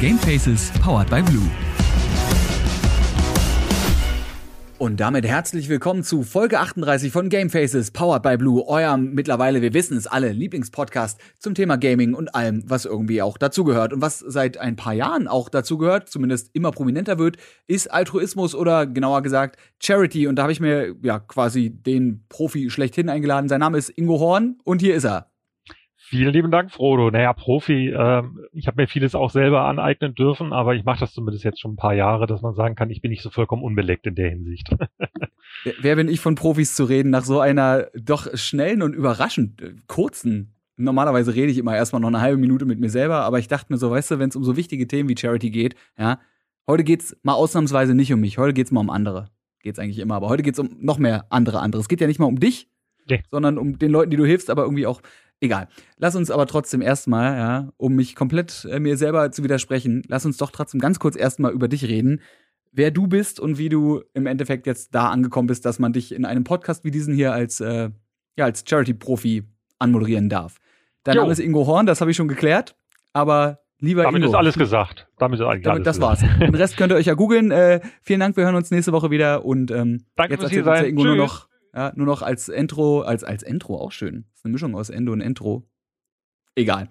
Gamefaces powered by Blue. Und damit herzlich willkommen zu Folge 38 von Gamefaces, powered by Blue, eurem mittlerweile, wir wissen es alle, Lieblingspodcast zum Thema Gaming und allem, was irgendwie auch dazugehört. Und was seit ein paar Jahren auch dazugehört, zumindest immer prominenter wird, ist Altruismus oder genauer gesagt Charity. Und da habe ich mir ja quasi den Profi schlechthin eingeladen. Sein Name ist Ingo Horn und hier ist er. Vielen lieben Dank, Frodo. Naja, Profi, äh, ich habe mir vieles auch selber aneignen dürfen, aber ich mache das zumindest jetzt schon ein paar Jahre, dass man sagen kann, ich bin nicht so vollkommen unbeleckt in der Hinsicht. Wer bin ich von Profis zu reden nach so einer doch schnellen und überraschend äh, kurzen Normalerweise rede ich immer erstmal noch eine halbe Minute mit mir selber, aber ich dachte mir so, weißt du, wenn es um so wichtige Themen wie Charity geht, ja, heute geht's mal ausnahmsweise nicht um mich, heute geht's mal um andere. Geht's eigentlich immer, aber heute geht's um noch mehr andere andere. Es geht ja nicht mal um dich, nee. sondern um den Leuten, die du hilfst, aber irgendwie auch Egal. Lass uns aber trotzdem erstmal, ja, um mich komplett äh, mir selber zu widersprechen, lass uns doch trotzdem ganz kurz erstmal über dich reden. Wer du bist und wie du im Endeffekt jetzt da angekommen bist, dass man dich in einem Podcast wie diesen hier als, äh, ja, als Charity-Profi anmoderieren darf. Dein jo. Name ist Ingo Horn, das habe ich schon geklärt. Aber lieber Damit Ingo. ist alles gesagt. Damit ist eigentlich Damit, alles Das war's. Den Rest könnt ihr euch ja googeln. Äh, vielen Dank, wir hören uns nächste Woche wieder. Und ähm, Danke jetzt erzählt uns der Ingo Tschüss. nur noch ja, nur noch als Intro, als, als Intro auch schön. Das ist eine Mischung aus Endo und Intro. Egal.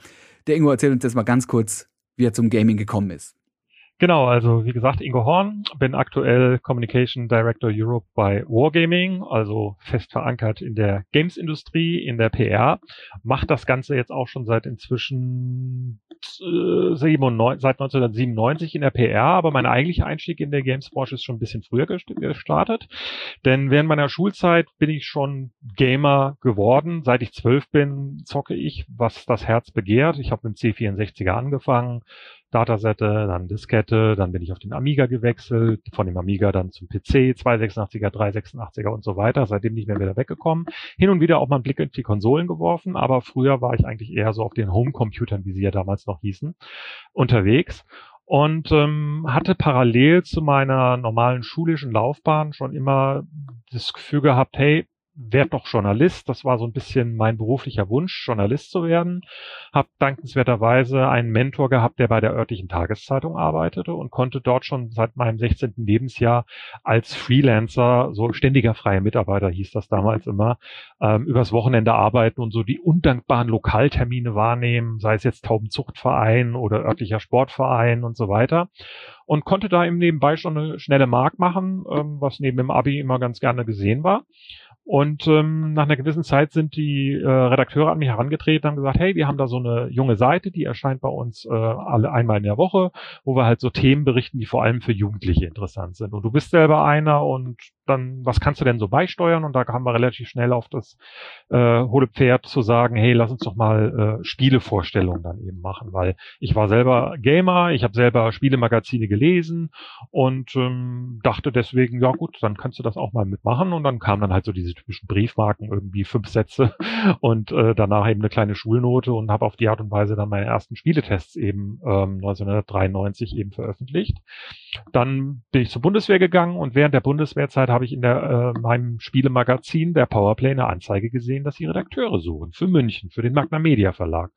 Der Ingo erzählt uns jetzt mal ganz kurz, wie er zum Gaming gekommen ist. Genau, also wie gesagt, Ingo Horn, bin aktuell Communication Director Europe bei Wargaming, also fest verankert in der Games-Industrie, in der PR, macht das Ganze jetzt auch schon seit inzwischen äh, 97, seit 1997 in der PR, aber mein eigentlicher Einstieg in der Games-Branche ist schon ein bisschen früher gestartet, denn während meiner Schulzeit bin ich schon Gamer geworden. Seit ich zwölf bin, zocke ich, was das Herz begehrt. Ich habe mit dem C64er angefangen, Datasette, dann Diskette, dann bin ich auf den Amiga gewechselt, von dem Amiga dann zum PC, 286er, 386er und so weiter, seitdem nicht mehr wieder weggekommen. Hin und wieder auch mal einen Blick in die Konsolen geworfen, aber früher war ich eigentlich eher so auf den Homecomputern, wie sie ja damals noch hießen, unterwegs und ähm, hatte parallel zu meiner normalen schulischen Laufbahn schon immer das Gefühl gehabt, hey, werd doch Journalist. Das war so ein bisschen mein beruflicher Wunsch, Journalist zu werden. Hab dankenswerterweise einen Mentor gehabt, der bei der örtlichen Tageszeitung arbeitete und konnte dort schon seit meinem 16. Lebensjahr als Freelancer, so ständiger freier Mitarbeiter hieß das damals immer, ähm, übers Wochenende arbeiten und so die undankbaren Lokaltermine wahrnehmen, sei es jetzt Taubenzuchtverein oder örtlicher Sportverein und so weiter und konnte da eben nebenbei schon eine schnelle Mark machen, ähm, was neben dem Abi immer ganz gerne gesehen war. Und ähm, nach einer gewissen Zeit sind die äh, Redakteure an mich herangetreten und haben gesagt, hey, wir haben da so eine junge Seite, die erscheint bei uns äh, alle einmal in der Woche, wo wir halt so Themen berichten, die vor allem für Jugendliche interessant sind. Und du bist selber einer und dann, was kannst du denn so beisteuern? Und da kamen wir relativ schnell auf das äh, hohle Pferd zu sagen, hey, lass uns doch mal äh, Spielevorstellungen dann eben machen, weil ich war selber Gamer, ich habe selber Spielemagazine gelesen und ähm, dachte deswegen, ja gut, dann kannst du das auch mal mitmachen. Und dann kamen dann halt so diese typischen Briefmarken, irgendwie fünf Sätze und äh, danach eben eine kleine Schulnote und habe auf die Art und Weise dann meine ersten Spieletests eben ähm, 1993 eben veröffentlicht. Dann bin ich zur Bundeswehr gegangen und während der Bundeswehrzeit habe ich in der, äh, meinem Spielemagazin der Powerplay eine Anzeige gesehen, dass sie Redakteure suchen für München, für den Magna Media Verlag.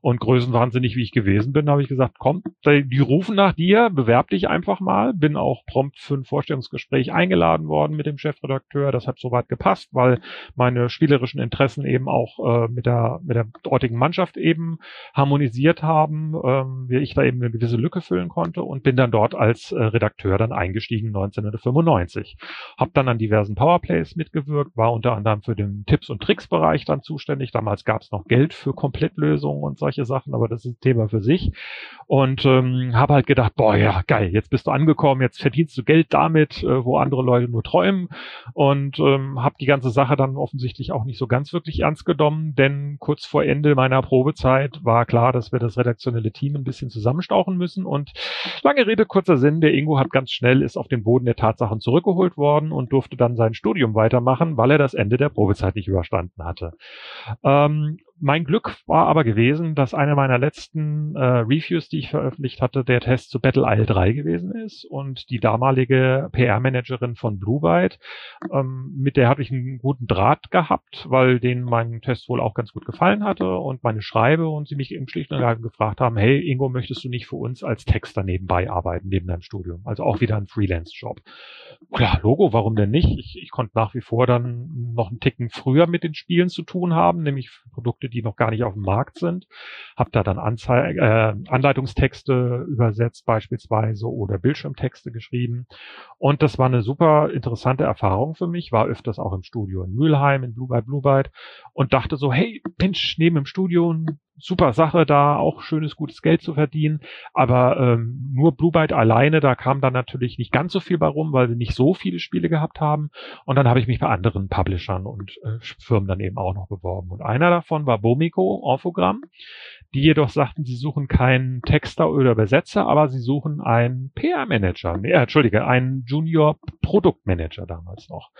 Und größenwahnsinnig wie ich gewesen bin, habe ich gesagt, komm, die rufen nach dir, bewerb dich einfach mal. Bin auch prompt für ein Vorstellungsgespräch eingeladen worden mit dem Chefredakteur. Das hat soweit gepasst, weil meine spielerischen Interessen eben auch äh, mit der mit der dortigen Mannschaft eben harmonisiert haben, ähm, wie ich da eben eine gewisse Lücke füllen konnte und bin dann dort als äh, Redakteur dann eingestiegen 1995. Hab dann an diversen Powerplays mitgewirkt, war unter anderem für den Tipps- und Tricks-Bereich dann zuständig. Damals gab es noch Geld für Komplettlösungen und solche Sachen, aber das ist ein Thema für sich. Und ähm, habe halt gedacht, boah, ja, geil, jetzt bist du angekommen, jetzt verdienst du Geld damit, äh, wo andere Leute nur träumen. Und ähm, habe die ganze Sache dann offensichtlich auch nicht so ganz wirklich ernst genommen, denn kurz vor Ende meiner Probezeit war klar, dass wir das redaktionelle Team ein bisschen zusammenstauchen müssen. Und lange Rede, kurzer Sinn, der Ingo hat ganz schnell, ist auf den Boden der Tatsachen zurückgeholt worden und durfte dann sein Studium weitermachen, weil er das Ende der Probezeit nicht überstanden hatte. Ähm, mein Glück war aber gewesen, dass einer meiner letzten äh, Reviews, die ich veröffentlicht hatte, der Test zu Battle Isle 3 gewesen ist und die damalige PR-Managerin von Blue Byte, ähm, mit der hatte ich einen guten Draht gehabt, weil denen mein Test wohl auch ganz gut gefallen hatte und meine Schreibe und sie mich eben schlicht und gefragt haben, hey Ingo, möchtest du nicht für uns als Texter nebenbei arbeiten, neben deinem Studium? Also auch wieder ein Freelance-Job. Ja, Logo, warum denn nicht? Ich, ich konnte nach wie vor dann noch einen Ticken früher mit den Spielen zu tun haben, nämlich Produkte, die noch gar nicht auf dem Markt sind. Hab da dann Anzei äh, Anleitungstexte übersetzt beispielsweise oder Bildschirmtexte geschrieben. Und das war eine super interessante Erfahrung für mich. War öfters auch im Studio in Mülheim, in Blue by Blue Byte und dachte so, hey, Mensch, neben dem Studio super Sache da, auch schönes, gutes Geld zu verdienen. Aber ähm, nur Blue Byte alleine, da kam dann natürlich nicht ganz so viel bei rum, weil sie nicht so viele Spiele gehabt haben. Und dann habe ich mich bei anderen Publishern und äh, Firmen dann eben auch noch beworben. Und einer davon war Bomiko, Orphogramm, die jedoch sagten, sie suchen keinen Texter oder Übersetzer, aber sie suchen einen PR-Manager. Nee, äh, Entschuldige, einen Junior-Produktmanager damals noch.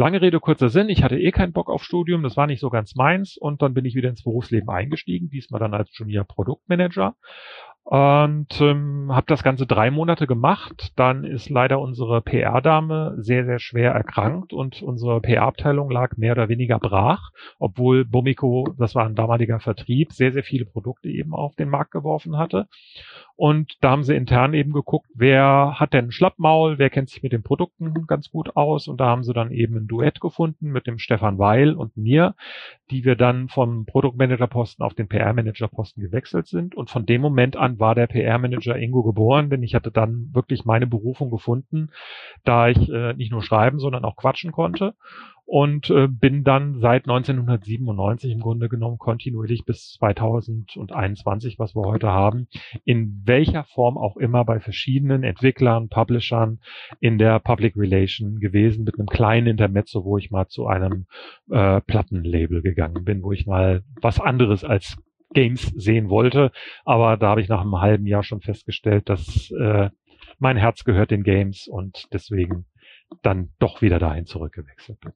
Lange Rede, kurzer Sinn. Ich hatte eh keinen Bock auf Studium. Das war nicht so ganz meins. Und dann bin ich wieder ins Berufsleben eingestiegen. Diesmal dann als Junior Produktmanager und ähm, habe das Ganze drei Monate gemacht. Dann ist leider unsere PR-Dame sehr, sehr schwer erkrankt und unsere PR-Abteilung lag mehr oder weniger brach, obwohl Bomiko, das war ein damaliger Vertrieb, sehr, sehr viele Produkte eben auf den Markt geworfen hatte. Und da haben sie intern eben geguckt, wer hat denn Schlappmaul, wer kennt sich mit den Produkten ganz gut aus. Und da haben sie dann eben ein Duett gefunden mit dem Stefan Weil und mir, die wir dann vom Produktmanager-Posten auf den PR-Manager-Posten gewechselt sind. Und von dem Moment an war der PR-Manager Ingo geboren, denn ich hatte dann wirklich meine Berufung gefunden, da ich äh, nicht nur schreiben, sondern auch quatschen konnte und äh, bin dann seit 1997 im Grunde genommen kontinuierlich bis 2021, was wir heute haben, in welcher Form auch immer bei verschiedenen Entwicklern, Publishern in der Public Relation gewesen mit einem kleinen Intermezzo, wo ich mal zu einem äh, Plattenlabel gegangen bin, wo ich mal was anderes als Games sehen wollte, aber da habe ich nach einem halben Jahr schon festgestellt, dass äh, mein Herz gehört den Games und deswegen dann doch wieder dahin zurückgewechselt bin.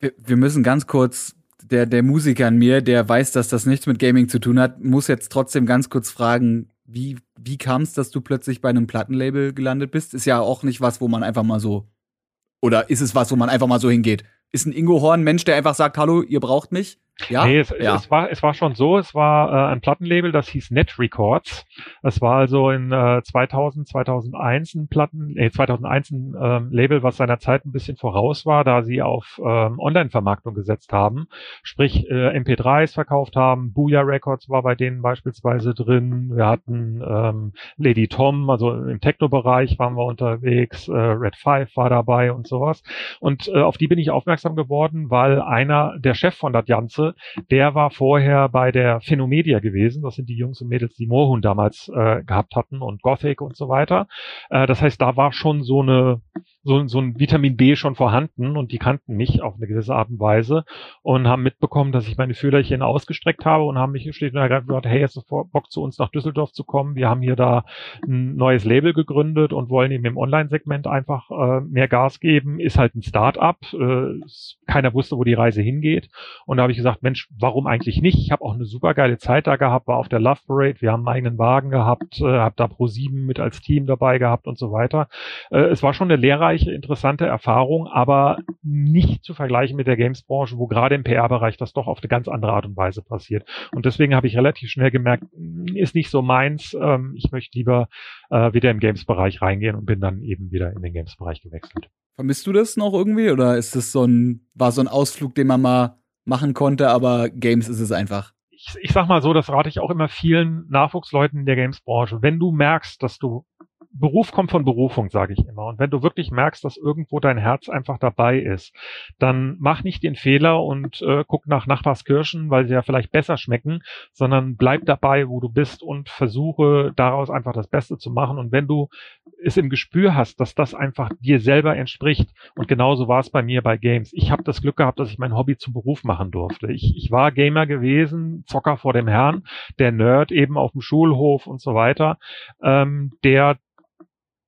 Wir, wir müssen ganz kurz, der, der Musiker an mir, der weiß, dass das nichts mit Gaming zu tun hat, muss jetzt trotzdem ganz kurz fragen, wie, wie kam es, dass du plötzlich bei einem Plattenlabel gelandet bist? Ist ja auch nicht was, wo man einfach mal so. Oder ist es was, wo man einfach mal so hingeht? Ist ein Ingo Horn ein Mensch, der einfach sagt, hallo, ihr braucht mich? Ja, nee, es, ja. es, war, es war schon so, es war äh, ein Plattenlabel, das hieß Net Records. Es war also in äh, 2000, 2001 ein Platten, äh, 2001 ein ähm, Label, was seiner Zeit ein bisschen voraus war, da sie auf ähm, Online-Vermarktung gesetzt haben. Sprich, äh, MP3s verkauft haben, Booyah Records war bei denen beispielsweise drin. Wir hatten ähm, Lady Tom, also im Techno-Bereich waren wir unterwegs, äh, Red Five war dabei und sowas. Und äh, auf die bin ich aufmerksam geworden, weil einer, der Chef von das Ganze, der war vorher bei der Phenomedia gewesen. Das sind die Jungs und Mädels, die Moorhuhn damals äh, gehabt hatten und Gothic und so weiter. Äh, das heißt, da war schon so eine so, so ein Vitamin B schon vorhanden und die kannten mich auf eine gewisse Art und Weise und haben mitbekommen, dass ich meine Fühlerchen ausgestreckt habe und haben mich schlicht und ergreifend gesagt, hey, hast du Bock zu uns nach Düsseldorf zu kommen? Wir haben hier da ein neues Label gegründet und wollen eben im Online-Segment einfach äh, mehr Gas geben. Ist halt ein Start-up. Äh, keiner wusste, wo die Reise hingeht. Und da habe ich gesagt, Mensch, warum eigentlich nicht? Ich habe auch eine super geile Zeit da gehabt, war auf der Love Parade, wir haben einen eigenen Wagen gehabt, äh, habe da Pro 7 mit als Team dabei gehabt und so weiter. Äh, es war schon eine lehrreiche, interessante Erfahrung, aber nicht zu vergleichen mit der Games-Branche, wo gerade im PR-Bereich das doch auf eine ganz andere Art und Weise passiert. Und deswegen habe ich relativ schnell gemerkt, hm, ist nicht so meins. Ähm, ich möchte lieber äh, wieder im Games-Bereich reingehen und bin dann eben wieder in den Games-Bereich gewechselt. Vermisst du das noch irgendwie oder ist das so ein, war so ein Ausflug, den man mal machen konnte, aber Games ist es einfach. Ich, ich sag mal so, das rate ich auch immer vielen Nachwuchsleuten in der Games-Branche. Wenn du merkst, dass du Beruf kommt von Berufung, sage ich immer. Und wenn du wirklich merkst, dass irgendwo dein Herz einfach dabei ist, dann mach nicht den Fehler und äh, guck nach Nachbarskirschen, weil sie ja vielleicht besser schmecken, sondern bleib dabei, wo du bist und versuche daraus einfach das Beste zu machen. Und wenn du es im Gespür hast, dass das einfach dir selber entspricht, und genauso war es bei mir bei Games. Ich habe das Glück gehabt, dass ich mein Hobby zum Beruf machen durfte. Ich, ich war Gamer gewesen, Zocker vor dem Herrn, der Nerd eben auf dem Schulhof und so weiter, ähm, der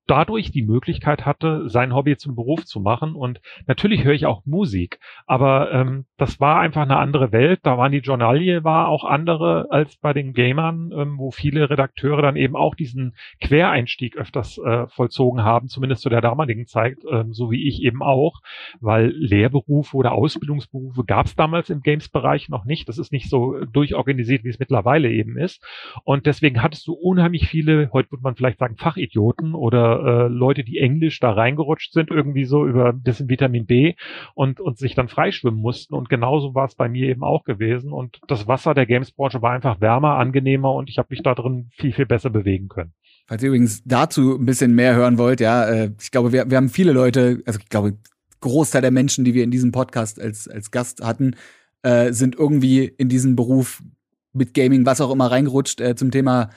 dadurch die Möglichkeit hatte, sein Hobby zum Beruf zu machen. Und natürlich höre ich auch Musik, aber ähm, das war einfach eine andere Welt. Da waren die Journalie war auch andere als bei den Gamern, ähm, wo viele Redakteure dann eben auch diesen Quereinstieg öfters äh, vollzogen haben, zumindest zu der damaligen Zeit, ähm, so wie ich eben auch, weil Lehrberufe oder Ausbildungsberufe gab es damals im Games-Bereich noch nicht. Das ist nicht so durchorganisiert, wie es mittlerweile eben ist. Und deswegen hattest du unheimlich viele, heute würde man vielleicht sagen, Fachidioten oder äh, Leute, die Englisch da reingerutscht sind, irgendwie so über bisschen Vitamin B und, und sich dann freischwimmen mussten. Und genauso war es bei mir eben auch gewesen. Und das Wasser der Games-Branche war einfach wärmer, angenehmer und ich habe mich da drin viel, viel besser bewegen können. Falls ihr übrigens dazu ein bisschen mehr hören wollt, ja, äh, ich glaube, wir, wir haben viele Leute, also ich glaube, Großteil der Menschen, die wir in diesem Podcast als, als Gast hatten, äh, sind irgendwie in diesen Beruf mit Gaming, was auch immer, reingerutscht äh, zum Thema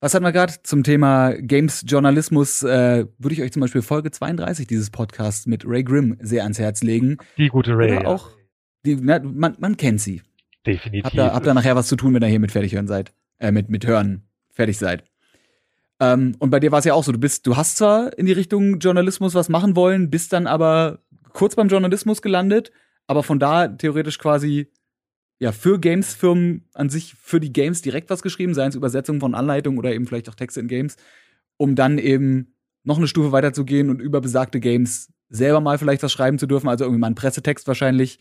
was hatten wir gerade? Zum Thema Games-Journalismus äh, würde ich euch zum Beispiel Folge 32 dieses Podcasts mit Ray Grimm sehr ans Herz legen. Die gute Ray. Oder auch, die, na, man, man kennt sie. Definitiv. Habt ihr, habt nachher was zu tun, wenn ihr hier mit fertig hören seid? Äh, mit, mit hören fertig seid. Ähm, und bei dir war es ja auch so, du bist, du hast zwar in die Richtung Journalismus was machen wollen, bist dann aber kurz beim Journalismus gelandet, aber von da theoretisch quasi ja, für Games-Firmen an sich, für die Games direkt was geschrieben, seien es Übersetzungen von Anleitungen oder eben vielleicht auch Texte in Games, um dann eben noch eine Stufe weiterzugehen und über besagte Games selber mal vielleicht was schreiben zu dürfen, also irgendwie mal einen Pressetext wahrscheinlich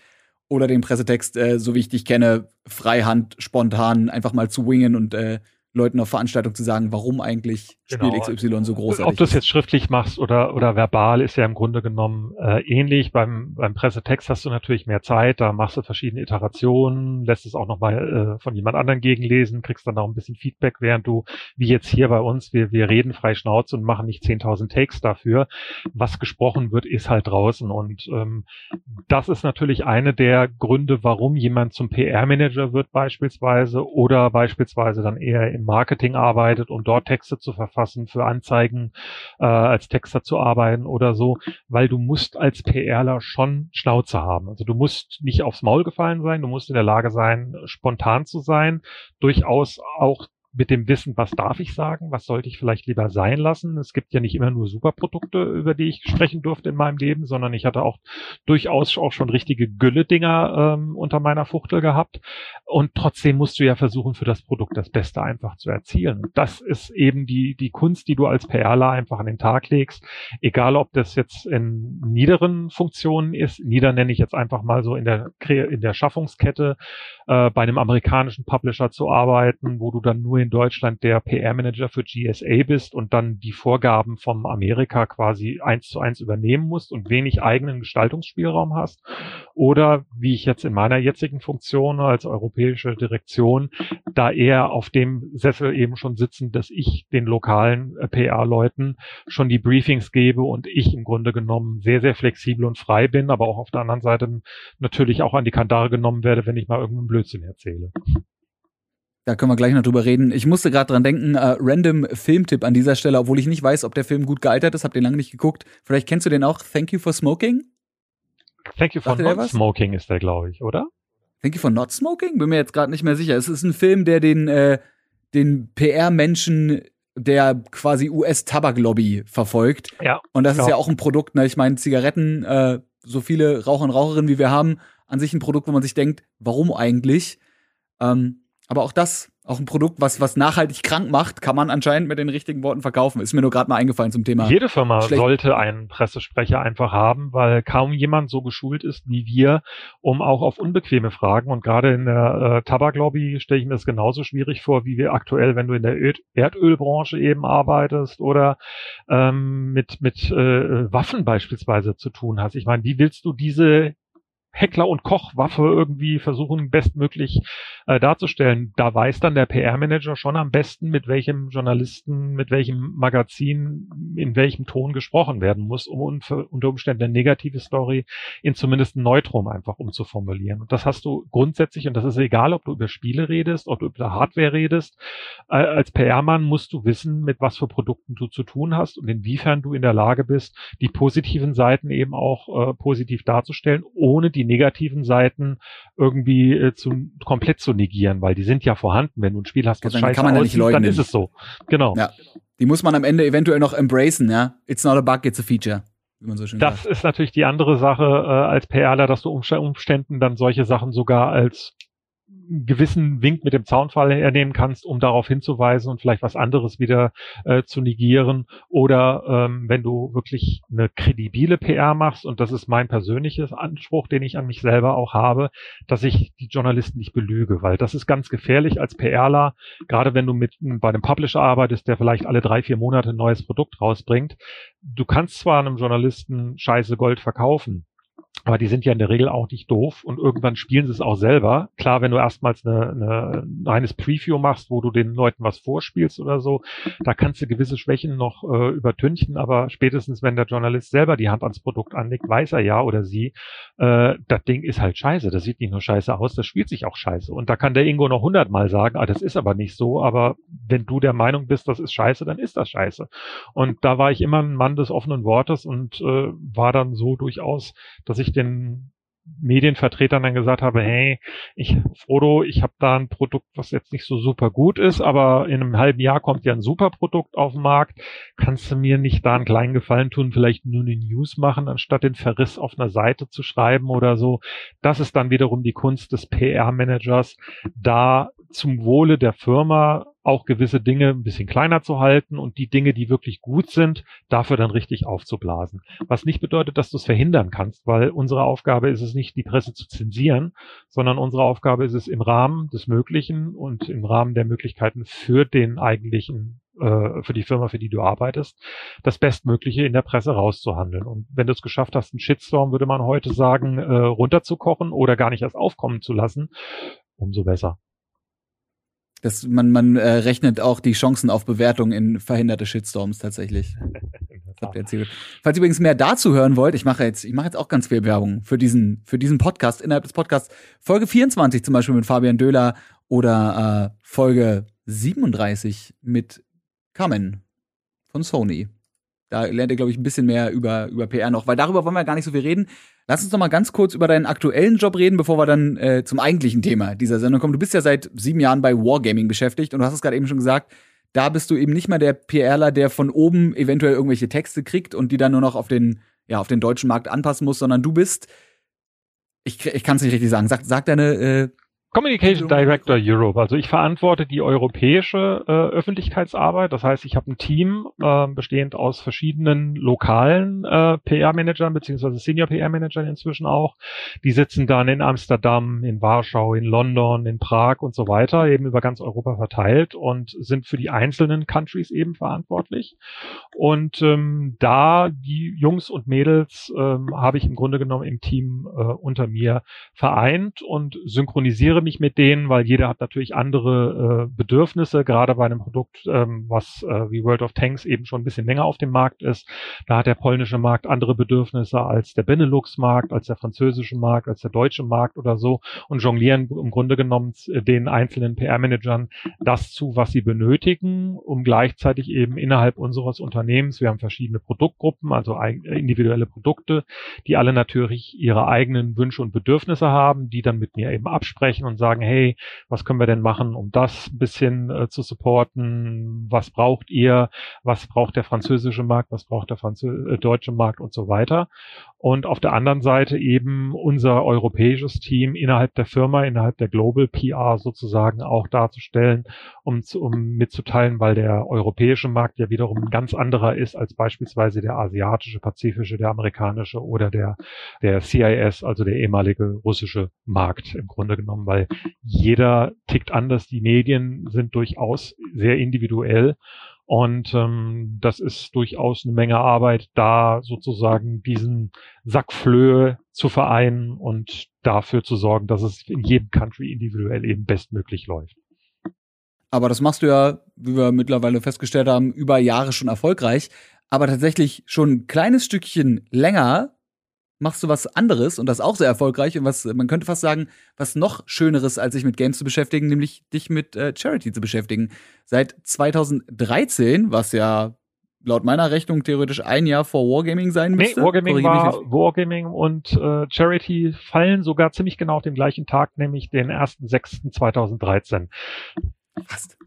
oder den Pressetext, äh, so wie ich dich kenne, freihand, spontan einfach mal zu wingen und äh, Leuten auf Veranstaltungen zu sagen, warum eigentlich Spiel genau. XY so großartig Ob du es jetzt schriftlich machst oder, oder verbal, ist ja im Grunde genommen äh, ähnlich. Beim, beim Pressetext hast du natürlich mehr Zeit, da machst du verschiedene Iterationen, lässt es auch nochmal äh, von jemand anderen gegenlesen, kriegst dann auch ein bisschen Feedback, während du, wie jetzt hier bei uns, wir, wir reden frei Schnauze und machen nicht 10.000 Takes dafür. Was gesprochen wird, ist halt draußen und ähm, das ist natürlich eine der Gründe, warum jemand zum PR-Manager wird beispielsweise oder beispielsweise dann eher im Marketing arbeitet, um dort Texte zu verfassen, für Anzeigen äh, als Texter zu arbeiten oder so, weil du musst als PRler schon Schnauze haben. Also du musst nicht aufs Maul gefallen sein, du musst in der Lage sein, spontan zu sein, durchaus auch mit dem Wissen, was darf ich sagen, was sollte ich vielleicht lieber sein lassen. Es gibt ja nicht immer nur Superprodukte, über die ich sprechen durfte in meinem Leben, sondern ich hatte auch durchaus auch schon richtige Gülle-Dinger ähm, unter meiner Fuchtel gehabt. Und trotzdem musst du ja versuchen, für das Produkt das Beste einfach zu erzielen. Und das ist eben die, die Kunst, die du als PRler einfach an den Tag legst. Egal, ob das jetzt in niederen Funktionen ist, nieder nenne ich jetzt einfach mal so in der, in der Schaffungskette, äh, bei einem amerikanischen Publisher zu arbeiten, wo du dann nur in Deutschland der PR-Manager für GSA bist und dann die Vorgaben vom Amerika quasi eins zu eins übernehmen musst und wenig eigenen Gestaltungsspielraum hast. Oder wie ich jetzt in meiner jetzigen Funktion als europäische Direktion da eher auf dem Sessel eben schon sitzen, dass ich den lokalen äh, PR-Leuten schon die Briefings gebe und ich im Grunde genommen sehr, sehr flexibel und frei bin, aber auch auf der anderen Seite natürlich auch an die Kandare genommen werde, wenn ich mal irgendeinen Blödsinn erzähle. Da können wir gleich noch drüber reden. Ich musste gerade dran denken, äh, random Filmtipp an dieser Stelle, obwohl ich nicht weiß, ob der Film gut gealtert ist, hab den lange nicht geguckt. Vielleicht kennst du den auch. Thank You for Smoking? Thank You for Sagt Not Smoking ist der, glaube ich, oder? Thank You for Not Smoking? Bin mir jetzt gerade nicht mehr sicher. Es ist ein Film, der den, äh, den PR-Menschen der quasi US-Tabaklobby verfolgt. Ja. Und das ist ja auch ein Produkt, ne? Ich meine, Zigaretten, äh, so viele Raucher und Raucherinnen wie wir haben, an sich ein Produkt, wo man sich denkt, warum eigentlich? Ähm, aber auch das, auch ein Produkt, was, was nachhaltig krank macht, kann man anscheinend mit den richtigen Worten verkaufen. Ist mir nur gerade mal eingefallen zum Thema. Jede Firma schlecht. sollte einen Pressesprecher einfach haben, weil kaum jemand so geschult ist wie wir, um auch auf unbequeme Fragen und gerade in der äh, Tabaklobby stelle ich mir das genauso schwierig vor, wie wir aktuell, wenn du in der Öl Erdölbranche eben arbeitest oder ähm, mit, mit äh, Waffen beispielsweise zu tun hast. Ich meine, wie willst du diese Heckler- und Kochwaffe irgendwie versuchen, bestmöglich äh, darzustellen. Da weiß dann der PR-Manager schon am besten, mit welchem Journalisten, mit welchem Magazin, in welchem Ton gesprochen werden muss, um unter Umständen eine negative Story in zumindest ein Neutrum einfach umzuformulieren. Und das hast du grundsätzlich, und das ist egal, ob du über Spiele redest, ob du über Hardware redest, äh, als PR-Mann musst du wissen, mit was für Produkten du zu tun hast und inwiefern du in der Lage bist, die positiven Seiten eben auch äh, positiv darzustellen, ohne die negativen Seiten irgendwie äh, zu, komplett zu negieren, weil die sind ja vorhanden. Wenn du ein Spiel hast, was Dann scheiße kann man ja aussieht, nicht leugnen. dann ist es so. Genau. Ja. Die muss man am Ende eventuell noch embracen, ja. It's not a bug, it's a feature. So Das sagt. ist natürlich die andere Sache äh, als PRler, dass du Umständen dann solche Sachen sogar als einen gewissen Wink mit dem Zaunfall hernehmen kannst, um darauf hinzuweisen und vielleicht was anderes wieder äh, zu negieren. Oder ähm, wenn du wirklich eine kredibile PR machst, und das ist mein persönliches Anspruch, den ich an mich selber auch habe, dass ich die Journalisten nicht belüge, weil das ist ganz gefährlich als PRler, gerade wenn du mit bei einem Publisher arbeitest, der vielleicht alle drei, vier Monate ein neues Produkt rausbringt. Du kannst zwar einem Journalisten scheiße Gold verkaufen, aber die sind ja in der Regel auch nicht doof und irgendwann spielen sie es auch selber. Klar, wenn du erstmals eine, eine, ein reines Preview machst, wo du den Leuten was vorspielst oder so, da kannst du gewisse Schwächen noch äh, übertünchen, aber spätestens wenn der Journalist selber die Hand ans Produkt anlegt, weiß er ja oder sie, äh, das Ding ist halt scheiße, das sieht nicht nur scheiße aus, das spielt sich auch scheiße. Und da kann der Ingo noch hundertmal sagen, ah, das ist aber nicht so, aber wenn du der Meinung bist, das ist scheiße, dann ist das scheiße. Und da war ich immer ein Mann des offenen Wortes und äh, war dann so durchaus, dass ich den Medienvertretern dann gesagt habe, hey, ich, Frodo, ich habe da ein Produkt, was jetzt nicht so super gut ist, aber in einem halben Jahr kommt ja ein super Produkt auf den Markt. Kannst du mir nicht da einen kleinen Gefallen tun, vielleicht nur eine News machen, anstatt den Verriss auf einer Seite zu schreiben oder so? Das ist dann wiederum die Kunst des PR-Managers, da zum Wohle der Firma auch gewisse Dinge ein bisschen kleiner zu halten und die Dinge, die wirklich gut sind, dafür dann richtig aufzublasen. Was nicht bedeutet, dass du es verhindern kannst, weil unsere Aufgabe ist es nicht, die Presse zu zensieren, sondern unsere Aufgabe ist es im Rahmen des Möglichen und im Rahmen der Möglichkeiten für den eigentlichen äh, für die Firma, für die du arbeitest, das Bestmögliche in der Presse rauszuhandeln. Und wenn du es geschafft hast, einen Shitstorm, würde man heute sagen, äh, runterzukochen oder gar nicht erst aufkommen zu lassen, umso besser. Das, man man äh, rechnet auch die Chancen auf Bewertung in verhinderte Shitstorms tatsächlich. Das habt ihr erzählt. Falls ihr übrigens mehr dazu hören wollt, ich mache jetzt, ich mache jetzt auch ganz viel Werbung für diesen, für diesen Podcast, innerhalb des Podcasts. Folge 24 zum Beispiel mit Fabian Döhler oder äh, Folge 37 mit Carmen von Sony. Da lernt ihr, glaube ich, ein bisschen mehr über, über PR noch, weil darüber wollen wir gar nicht so viel reden. Lass uns doch mal ganz kurz über deinen aktuellen Job reden, bevor wir dann äh, zum eigentlichen Thema dieser Sendung kommen. Du bist ja seit sieben Jahren bei Wargaming beschäftigt und du hast es gerade eben schon gesagt, da bist du eben nicht mehr der PRler, der von oben eventuell irgendwelche Texte kriegt und die dann nur noch auf den, ja, auf den deutschen Markt anpassen muss, sondern du bist, ich, ich kann es nicht richtig sagen, sag, sag deine äh, Communication Director Europe. Also ich verantworte die europäische äh, Öffentlichkeitsarbeit. Das heißt, ich habe ein Team äh, bestehend aus verschiedenen lokalen äh, PR-Managern beziehungsweise Senior PR-Managern inzwischen auch. Die sitzen dann in Amsterdam, in Warschau, in London, in Prag und so weiter, eben über ganz Europa verteilt und sind für die einzelnen Countries eben verantwortlich. Und ähm, da die Jungs und Mädels ähm, habe ich im Grunde genommen im Team äh, unter mir vereint und synchronisiere mich mit denen, weil jeder hat natürlich andere äh, Bedürfnisse, gerade bei einem Produkt, ähm, was äh, wie World of Tanks eben schon ein bisschen länger auf dem Markt ist. Da hat der polnische Markt andere Bedürfnisse als der Benelux-Markt, als der französische Markt, als der deutsche Markt oder so und jonglieren im Grunde genommen äh, den einzelnen PR-Managern das zu, was sie benötigen, um gleichzeitig eben innerhalb unseres Unternehmens, wir haben verschiedene Produktgruppen, also eig- individuelle Produkte, die alle natürlich ihre eigenen Wünsche und Bedürfnisse haben, die dann mit mir eben absprechen und sagen, hey, was können wir denn machen, um das ein bisschen äh, zu supporten? Was braucht ihr? Was braucht der französische Markt? Was braucht der Franzö äh, deutsche Markt und so weiter? Und auf der anderen Seite eben unser europäisches Team innerhalb der Firma, innerhalb der Global PR sozusagen auch darzustellen, um, zu, um mitzuteilen, weil der europäische Markt ja wiederum ein ganz anderer ist als beispielsweise der asiatische, pazifische, der amerikanische oder der, der CIS, also der ehemalige russische Markt im Grunde genommen, weil jeder tickt anders. Die Medien sind durchaus sehr individuell. Und ähm, das ist durchaus eine Menge Arbeit, da sozusagen diesen Sack Flöhe zu vereinen und dafür zu sorgen, dass es in jedem Country individuell eben bestmöglich läuft. Aber das machst du ja, wie wir mittlerweile festgestellt haben, über Jahre schon erfolgreich. Aber tatsächlich schon ein kleines Stückchen länger machst du was anderes und das auch sehr erfolgreich und was, man könnte fast sagen, was noch Schöneres, als sich mit Games zu beschäftigen, nämlich dich mit äh, Charity zu beschäftigen. Seit 2013, was ja laut meiner Rechnung theoretisch ein Jahr vor Wargaming sein müsste. Nee, Wargaming war Wargaming und äh, Charity fallen sogar ziemlich genau auf dem gleichen Tag, nämlich den 1.6.2013. Fast.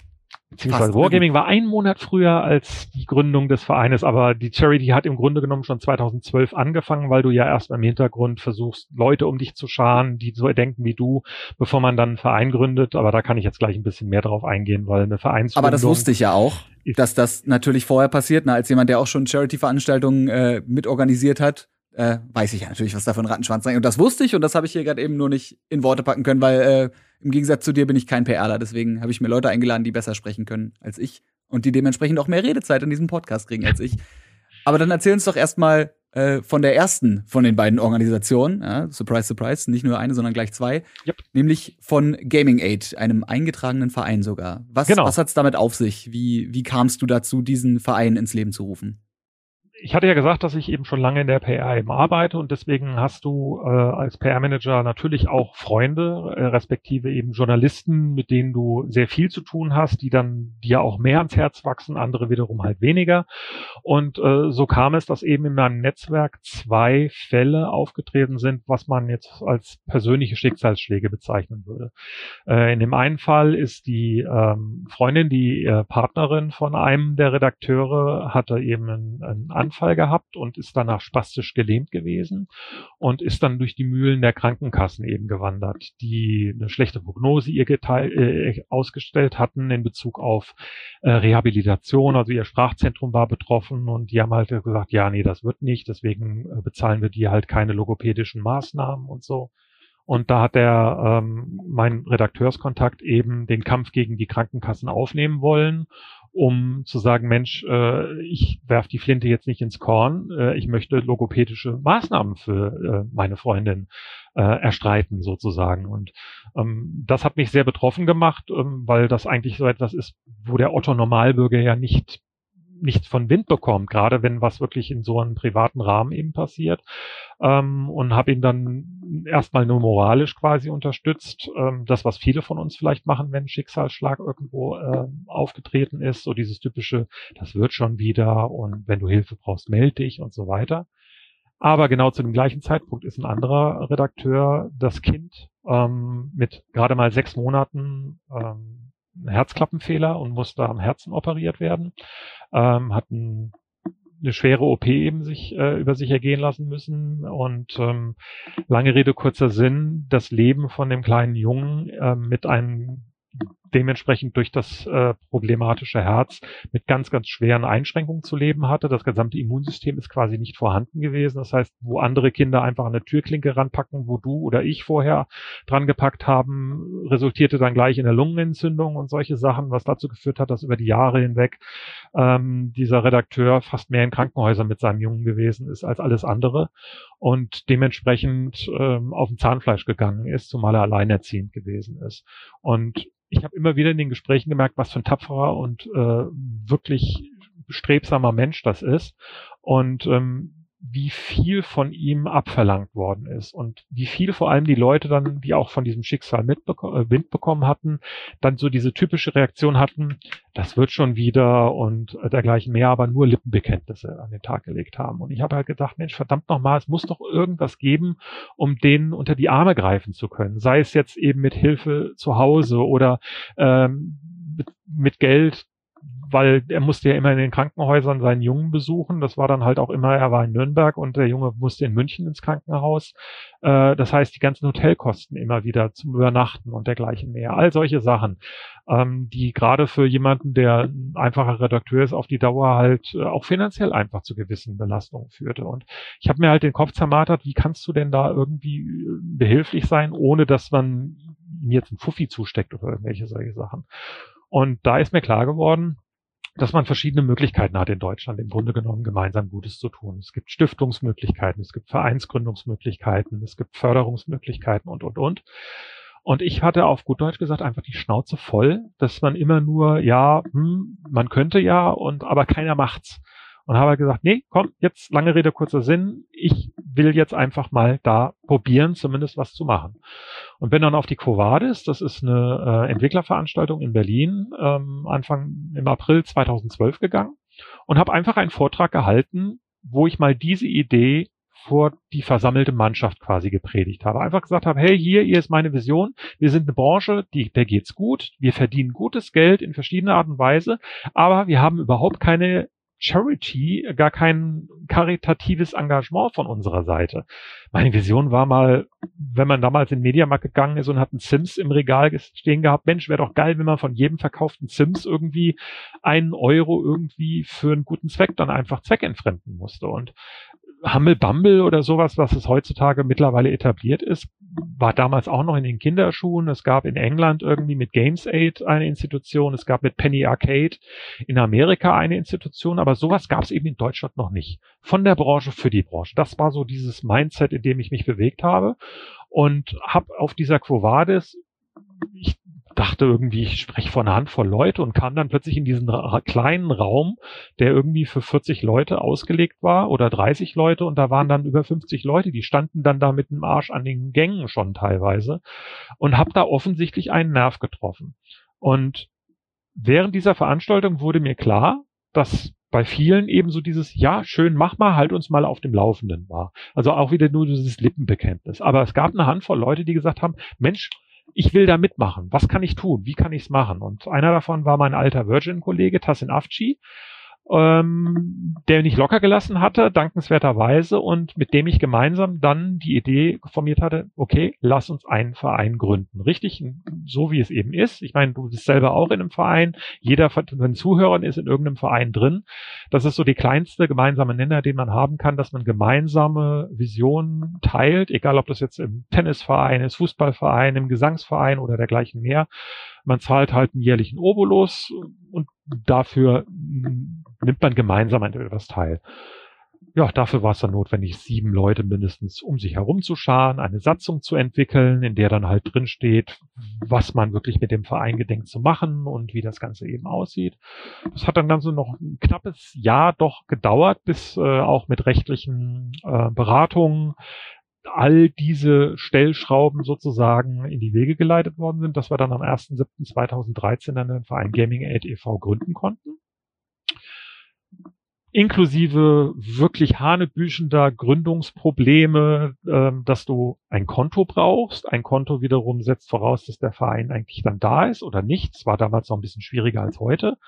Beziehungsweise Wargaming war ein Monat früher als die Gründung des Vereines, aber die Charity hat im Grunde genommen schon 2012 angefangen, weil du ja erst im Hintergrund versuchst, Leute um dich zu scharen, die so denken wie du, bevor man dann einen Verein gründet. Aber da kann ich jetzt gleich ein bisschen mehr drauf eingehen, weil eine Vereinsgründung. Aber das wusste ich ja auch, dass das natürlich vorher passiert, ne, als jemand, der auch schon Charity-Veranstaltungen äh, mitorganisiert hat. Äh, weiß ich ja natürlich, was da für ein Rattenschwanz sein. Und das wusste ich und das habe ich hier gerade eben nur nicht in Worte packen können, weil äh, im Gegensatz zu dir bin ich kein PRler, deswegen habe ich mir Leute eingeladen, die besser sprechen können als ich und die dementsprechend auch mehr Redezeit in diesem Podcast kriegen als ich. Aber dann erzähl uns doch erstmal äh, von der ersten von den beiden Organisationen, ja, surprise, surprise, nicht nur eine, sondern gleich zwei, yep. nämlich von Gaming Aid, einem eingetragenen Verein sogar. Was, genau. was hat's damit auf sich? Wie, wie kamst du dazu, diesen Verein ins Leben zu rufen? Ich hatte ja gesagt, dass ich eben schon lange in der PR eben arbeite und deswegen hast du äh, als PR-Manager natürlich auch Freunde, äh, respektive eben Journalisten, mit denen du sehr viel zu tun hast, die dann dir auch mehr ans Herz wachsen, andere wiederum halt weniger. Und äh, so kam es, dass eben in meinem Netzwerk zwei Fälle aufgetreten sind, was man jetzt als persönliche Schicksalsschläge bezeichnen würde. Äh, in dem einen Fall ist die ähm, Freundin, die äh, Partnerin von einem der Redakteure, hatte eben einen, einen Anfall gehabt und ist danach spastisch gelähmt gewesen und ist dann durch die Mühlen der Krankenkassen eben gewandert, die eine schlechte Prognose ihr geteilt, äh, ausgestellt hatten in Bezug auf äh, Rehabilitation. Also ihr Sprachzentrum war betroffen und die haben halt gesagt, ja, nee, das wird nicht, deswegen äh, bezahlen wir dir halt keine logopädischen Maßnahmen und so. Und da hat der ähm, mein Redakteurskontakt eben den Kampf gegen die Krankenkassen aufnehmen wollen um zu sagen, Mensch, äh, ich werf die Flinte jetzt nicht ins Korn, äh, ich möchte logopädische Maßnahmen für äh, meine Freundin äh, erstreiten sozusagen. Und ähm, das hat mich sehr betroffen gemacht, ähm, weil das eigentlich so etwas ist, wo der Otto Normalbürger ja nicht nichts von Wind bekommt, gerade wenn was wirklich in so einem privaten Rahmen eben passiert. Ähm, und habe ihn dann erstmal nur moralisch quasi unterstützt. Ähm, das, was viele von uns vielleicht machen, wenn Schicksalsschlag irgendwo äh, aufgetreten ist, so dieses typische, das wird schon wieder und wenn du Hilfe brauchst, melde dich und so weiter. Aber genau zu dem gleichen Zeitpunkt ist ein anderer Redakteur das Kind ähm, mit gerade mal sechs Monaten ähm, Herzklappenfehler und musste am Herzen operiert werden. Ähm, hatten eine schwere OP eben sich äh, über sich ergehen lassen müssen. Und ähm, lange Rede kurzer Sinn das Leben von dem kleinen Jungen äh, mit einem dementsprechend durch das äh, problematische Herz mit ganz, ganz schweren Einschränkungen zu leben hatte. Das gesamte Immunsystem ist quasi nicht vorhanden gewesen. Das heißt, wo andere Kinder einfach eine Türklinke ranpacken, wo du oder ich vorher dran gepackt haben, resultierte dann gleich in der Lungenentzündung und solche Sachen, was dazu geführt hat, dass über die Jahre hinweg ähm, dieser Redakteur fast mehr in Krankenhäusern mit seinem Jungen gewesen ist als alles andere und dementsprechend ähm, auf dem Zahnfleisch gegangen ist, zumal er alleinerziehend gewesen ist. Und ich habe immer wieder in den Gesprächen gemerkt, was für ein tapferer und äh, wirklich strebsamer Mensch das ist. Und ähm, wie viel von ihm abverlangt worden ist und wie viel vor allem die Leute dann, die auch von diesem Schicksal mitbeko äh, Wind bekommen hatten, dann so diese typische Reaktion hatten, das wird schon wieder und dergleichen mehr, aber nur Lippenbekenntnisse an den Tag gelegt haben. Und ich habe halt gedacht, Mensch, verdammt nochmal, es muss doch irgendwas geben, um denen unter die Arme greifen zu können. Sei es jetzt eben mit Hilfe zu Hause oder ähm, mit, mit Geld, weil er musste ja immer in den Krankenhäusern seinen Jungen besuchen. Das war dann halt auch immer, er war in Nürnberg und der Junge musste in München ins Krankenhaus. Äh, das heißt, die ganzen Hotelkosten immer wieder zum Übernachten und dergleichen mehr. All solche Sachen, ähm, die gerade für jemanden, der ein einfacher Redakteur ist, auf die Dauer halt äh, auch finanziell einfach zu gewissen Belastungen führte. Und ich habe mir halt den Kopf zermartert, wie kannst du denn da irgendwie äh, behilflich sein, ohne dass man mir jetzt ein Fuffi zusteckt oder irgendwelche solche Sachen. Und da ist mir klar geworden, dass man verschiedene Möglichkeiten hat in Deutschland, im Grunde genommen gemeinsam Gutes zu tun. Es gibt Stiftungsmöglichkeiten, es gibt Vereinsgründungsmöglichkeiten, es gibt Förderungsmöglichkeiten und, und, und. Und ich hatte auf gut Deutsch gesagt einfach die Schnauze voll, dass man immer nur, ja, hm, man könnte ja und aber keiner macht's und habe halt gesagt, nee, komm, jetzt lange Rede, kurzer Sinn, ich will jetzt einfach mal da probieren, zumindest was zu machen. Und bin dann auf die Covadis, das ist eine äh, Entwicklerveranstaltung in Berlin, ähm, Anfang im April 2012 gegangen und habe einfach einen Vortrag gehalten, wo ich mal diese Idee vor die versammelte Mannschaft quasi gepredigt habe. Einfach gesagt habe, hey, hier, hier ist meine Vision. Wir sind eine Branche, die, der geht's gut. Wir verdienen gutes Geld in verschiedener Art und Weise, aber wir haben überhaupt keine Charity, gar kein karitatives Engagement von unserer Seite. Meine Vision war mal, wenn man damals in den Mediamarkt gegangen ist und hat einen Sims im Regal stehen gehabt, Mensch, wäre doch geil, wenn man von jedem verkauften Sims irgendwie einen Euro irgendwie für einen guten Zweck dann einfach zweckentfremden musste. Und Humble Bumble oder sowas, was es heutzutage mittlerweile etabliert ist, war damals auch noch in den Kinderschuhen. Es gab in England irgendwie mit Games Aid eine Institution, es gab mit Penny Arcade in Amerika eine Institution, aber sowas gab es eben in Deutschland noch nicht. Von der Branche für die Branche. Das war so dieses Mindset, in dem ich mich bewegt habe und habe auf dieser Quo Vadis ich dachte irgendwie, ich spreche vor einer Handvoll Leute und kam dann plötzlich in diesen kleinen Raum, der irgendwie für 40 Leute ausgelegt war oder 30 Leute und da waren dann über 50 Leute, die standen dann da mit dem Arsch an den Gängen schon teilweise und habe da offensichtlich einen Nerv getroffen. Und während dieser Veranstaltung wurde mir klar, dass bei vielen eben so dieses, ja, schön, mach mal, halt uns mal auf dem Laufenden war. Also auch wieder nur dieses Lippenbekenntnis. Aber es gab eine Handvoll Leute, die gesagt haben, Mensch, ich will da mitmachen. Was kann ich tun? Wie kann ich es machen? Und einer davon war mein alter Virgin-Kollege Tassin Afci ähm, der mich locker gelassen hatte, dankenswerterweise, und mit dem ich gemeinsam dann die Idee formiert hatte, okay, lass uns einen Verein gründen. Richtig, so wie es eben ist. Ich meine, du bist selber auch in einem Verein, jeder von den Zuhörern ist in irgendeinem Verein drin. Das ist so die kleinste gemeinsame Nenner, den man haben kann, dass man gemeinsame Visionen teilt, egal ob das jetzt im Tennisverein ist, Fußballverein, im Gesangsverein oder dergleichen mehr. Man zahlt halt einen jährlichen Obolus und dafür nimmt man gemeinsam an etwas teil. Ja, dafür war es dann notwendig, sieben Leute mindestens um sich herum zu scharen, eine Satzung zu entwickeln, in der dann halt drin steht, was man wirklich mit dem Verein gedenkt zu machen und wie das Ganze eben aussieht. Das hat dann dann so noch ein knappes Jahr doch gedauert, bis äh, auch mit rechtlichen äh, Beratungen all diese Stellschrauben sozusagen in die Wege geleitet worden sind, dass wir dann am 1.7.2013 dann den Verein Gaming Aid e.V. gründen konnten inklusive wirklich hanebüchender Gründungsprobleme, ähm, dass du ein Konto brauchst. Ein Konto wiederum setzt voraus, dass der Verein eigentlich dann da ist oder nicht. Es war damals noch ein bisschen schwieriger als heute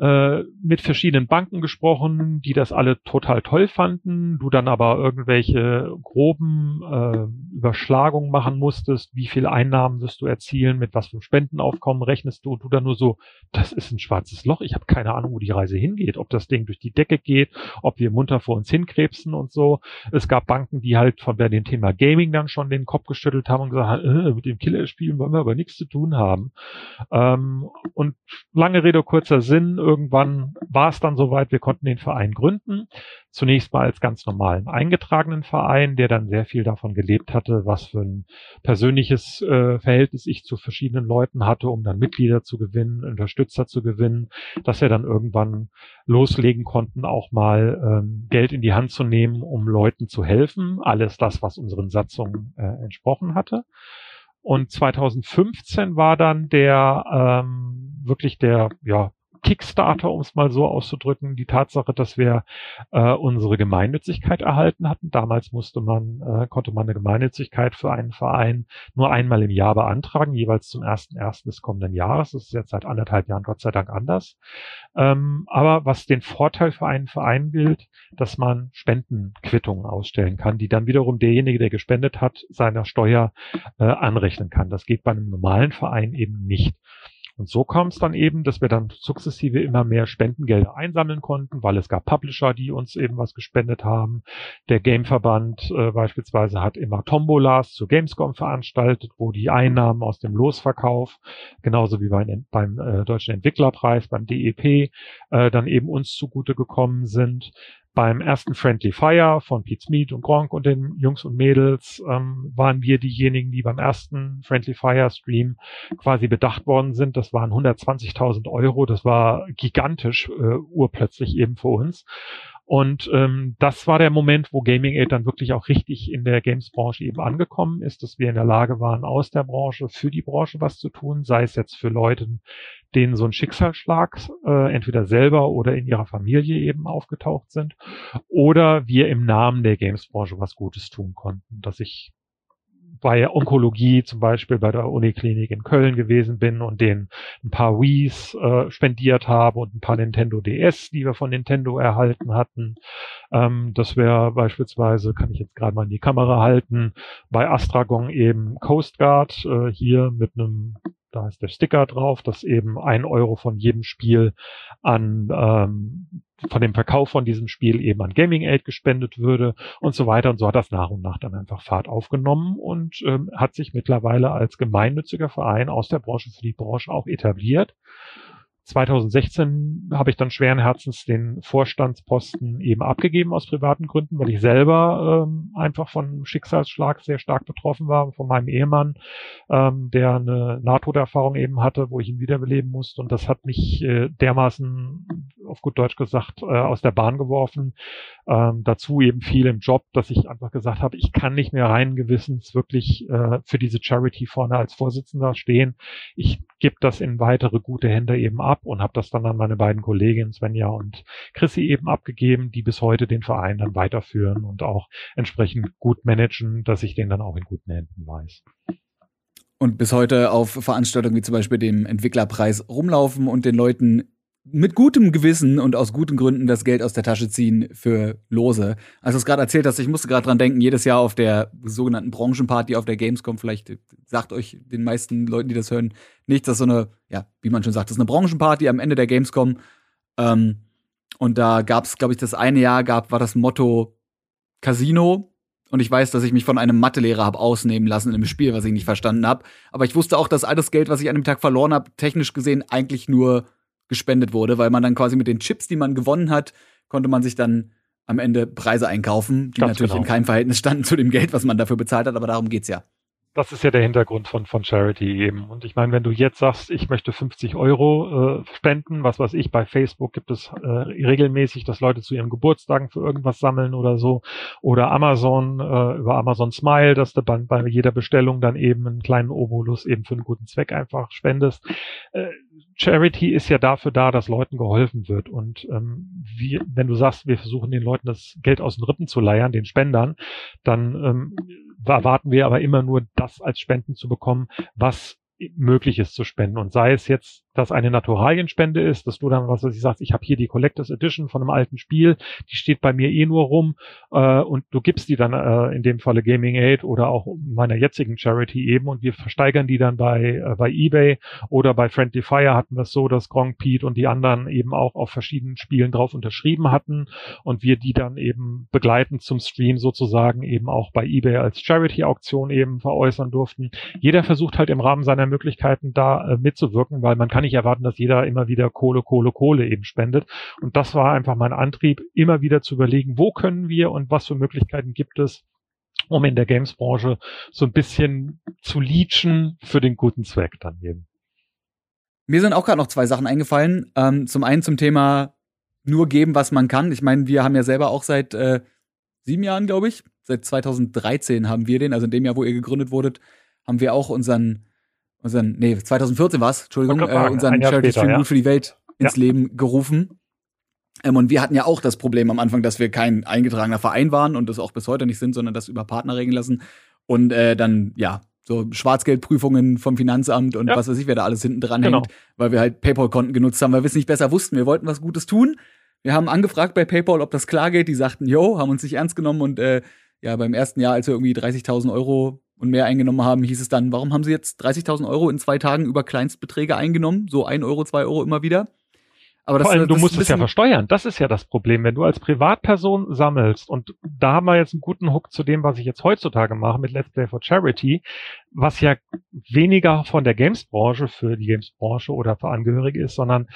äh, mit verschiedenen Banken gesprochen, die das alle total toll fanden, du dann aber irgendwelche groben äh, Überschlagungen machen musstest, wie viel Einnahmen wirst du erzielen, mit was für einem Spendenaufkommen rechnest du, du dann nur so, das ist ein schwarzes Loch, ich habe keine Ahnung, wo die Reise hingeht, ob das Ding durch die Decke geht, ob wir munter vor uns hinkrebsen und so. Es gab Banken, die halt von dem Thema Gaming dann schon den Kopf geschüttelt haben und gesagt haben, äh, mit dem Killerspielen wollen wir aber nichts zu tun haben. Ähm, und lange Rede, kurzer Sinn, irgendwann war es dann soweit, wir konnten den Verein gründen. Zunächst mal als ganz normalen eingetragenen Verein, der dann sehr viel davon gelebt hatte, was für ein persönliches äh, Verhältnis ich zu verschiedenen Leuten hatte, um dann Mitglieder zu gewinnen, Unterstützer zu gewinnen, dass wir dann irgendwann loslegen konnten, auch mal ähm, Geld in die Hand zu nehmen, um Leuten zu helfen. Alles das, was unseren Satzungen äh, entsprochen hatte. Und 2015 war dann der ähm, wirklich der ja Kickstarter, um es mal so auszudrücken, die Tatsache, dass wir äh, unsere Gemeinnützigkeit erhalten hatten. Damals musste man, äh, konnte man eine Gemeinnützigkeit für einen Verein nur einmal im Jahr beantragen, jeweils zum ersten ersten des kommenden Jahres. Das ist jetzt seit anderthalb Jahren Gott sei Dank anders. Ähm, aber was den Vorteil für einen Verein gilt, dass man Spendenquittungen ausstellen kann, die dann wiederum derjenige, der gespendet hat, seiner Steuer äh, anrechnen kann. Das geht bei einem normalen Verein eben nicht. Und so kam es dann eben, dass wir dann sukzessive immer mehr Spendengelder einsammeln konnten, weil es gab Publisher, die uns eben was gespendet haben. Der Gameverband äh, beispielsweise hat immer Tombolas zu Gamescom veranstaltet, wo die Einnahmen aus dem Losverkauf, genauso wie beim, beim äh, Deutschen Entwicklerpreis, beim DEP, äh, dann eben uns zugute gekommen sind beim ersten Friendly Fire von Pete Smith und Gronk und den Jungs und Mädels ähm, waren wir diejenigen, die beim ersten Friendly Fire Stream quasi bedacht worden sind. Das waren 120.000 Euro. Das war gigantisch, äh, urplötzlich eben für uns. Und ähm, das war der Moment, wo Gaming Aid dann wirklich auch richtig in der Games-Branche eben angekommen ist, dass wir in der Lage waren, aus der Branche für die Branche was zu tun, sei es jetzt für Leute, denen so ein Schicksalsschlag äh, entweder selber oder in ihrer Familie eben aufgetaucht sind, oder wir im Namen der Games-Branche was Gutes tun konnten, dass ich bei Onkologie zum Beispiel bei der Uniklinik in Köln gewesen bin und denen ein paar Wii's äh, spendiert habe und ein paar Nintendo DS, die wir von Nintendo erhalten hatten. Ähm, das wäre beispielsweise, kann ich jetzt gerade mal in die Kamera halten, bei Astragon eben Coast Guard äh, hier mit einem da ist der Sticker drauf, dass eben ein Euro von jedem Spiel an ähm, von dem Verkauf von diesem Spiel eben an Gaming Aid gespendet würde und so weiter. Und so hat das nach und nach dann einfach Fahrt aufgenommen und ähm, hat sich mittlerweile als gemeinnütziger Verein aus der Branche für die Branche auch etabliert. 2016 habe ich dann schweren Herzens den Vorstandsposten eben abgegeben aus privaten Gründen, weil ich selber ähm, einfach von Schicksalsschlag sehr stark betroffen war, von meinem Ehemann, ähm, der eine Nahtoderfahrung eben hatte, wo ich ihn wiederbeleben musste. Und das hat mich äh, dermaßen, auf gut Deutsch gesagt, äh, aus der Bahn geworfen. Ähm, dazu eben viel im Job, dass ich einfach gesagt habe, ich kann nicht mehr rein gewissens wirklich äh, für diese Charity vorne als Vorsitzender stehen. Ich gebe das in weitere gute Hände eben ab und habe das dann an meine beiden Kolleginnen Svenja und Chrissy eben abgegeben, die bis heute den Verein dann weiterführen und auch entsprechend gut managen, dass ich den dann auch in guten Händen weiß. Und bis heute auf Veranstaltungen wie zum Beispiel dem Entwicklerpreis rumlaufen und den Leuten mit gutem Gewissen und aus guten Gründen das Geld aus der Tasche ziehen für Lose. Als du es gerade erzählt hast, ich musste gerade dran denken, jedes Jahr auf der sogenannten Branchenparty auf der Gamescom, vielleicht sagt euch den meisten Leuten, die das hören, nichts, das ist so eine, ja, wie man schon sagt, das ist eine Branchenparty am Ende der Gamescom. Ähm, und da gab es, glaube ich, das eine Jahr gab, war das Motto Casino. Und ich weiß, dass ich mich von einem Mathelehrer habe ausnehmen lassen in einem Spiel, was ich nicht verstanden habe. Aber ich wusste auch, dass all das Geld, was ich an dem Tag verloren habe, technisch gesehen eigentlich nur gespendet wurde, weil man dann quasi mit den Chips, die man gewonnen hat, konnte man sich dann am Ende Preise einkaufen, die Ganz natürlich genau. in keinem Verhältnis standen zu dem Geld, was man dafür bezahlt hat, aber darum geht's ja. Das ist ja der Hintergrund von, von Charity eben. Und ich meine, wenn du jetzt sagst, ich möchte 50 Euro äh, spenden, was weiß ich, bei Facebook gibt es äh, regelmäßig, dass Leute zu ihren Geburtstagen für irgendwas sammeln oder so. Oder Amazon, äh, über Amazon Smile, dass du bei, bei jeder Bestellung dann eben einen kleinen Obolus eben für einen guten Zweck einfach spendest. Äh, Charity ist ja dafür da, dass Leuten geholfen wird. Und ähm, wie, wenn du sagst, wir versuchen den Leuten das Geld aus den Rippen zu leiern, den Spendern, dann ähm, erwarten wir aber immer nur das als Spenden zu bekommen, was möglich ist zu spenden. Und sei es jetzt das eine Naturalienspende ist, dass du dann, was weiß ich, sagst, ich habe hier die Collectors Edition von einem alten Spiel, die steht bei mir eh nur rum äh, und du gibst die dann äh, in dem Falle Gaming Aid oder auch meiner jetzigen Charity eben und wir versteigern die dann bei, äh, bei Ebay oder bei Friendly Fire hatten wir es so, dass Gronk Pete und die anderen eben auch auf verschiedenen Spielen drauf unterschrieben hatten und wir die dann eben begleitend zum Stream sozusagen eben auch bei Ebay als Charity-Auktion eben veräußern durften. Jeder versucht halt im Rahmen seiner Möglichkeiten da äh, mitzuwirken, weil man kann nicht erwarten, dass jeder immer wieder Kohle, Kohle, Kohle eben spendet. Und das war einfach mein Antrieb, immer wieder zu überlegen, wo können wir und was für Möglichkeiten gibt es, um in der Games-Branche so ein bisschen zu leechen für den guten Zweck dann eben. Mir sind auch gerade noch zwei Sachen eingefallen. Ähm, zum einen zum Thema nur geben, was man kann. Ich meine, wir haben ja selber auch seit äh, sieben Jahren, glaube ich, seit 2013 haben wir den, also in dem Jahr, wo ihr gegründet wurdet, haben wir auch unseren unseren, nee, 2014 war es, Entschuldigung, äh, unseren Charity Stream ja. für die Welt ins ja. Leben gerufen. Ähm, und wir hatten ja auch das Problem am Anfang, dass wir kein eingetragener Verein waren und das auch bis heute nicht sind, sondern das über Partner regeln lassen. Und äh, dann, ja, so Schwarzgeldprüfungen vom Finanzamt und ja. was weiß ich, wer da alles hinten dran genau. hängt, weil wir halt PayPal-Konten genutzt haben, weil wir es nicht besser wussten. Wir wollten was Gutes tun. Wir haben angefragt bei PayPal, ob das klar geht. Die sagten, yo, haben uns nicht ernst genommen und äh, ja, beim ersten Jahr, als wir irgendwie 30.000 Euro und mehr eingenommen haben, hieß es dann, warum haben sie jetzt 30.000 Euro in zwei Tagen über Kleinstbeträge eingenommen? So ein Euro, zwei Euro immer wieder. Aber das, Vor allem, du musst es ja versteuern. Das ist ja das Problem. Wenn du als Privatperson sammelst, und da haben wir jetzt einen guten Hook zu dem, was ich jetzt heutzutage mache mit Let's Play for Charity, was ja weniger von der Games-Branche für die Games-Branche oder für Angehörige ist, sondern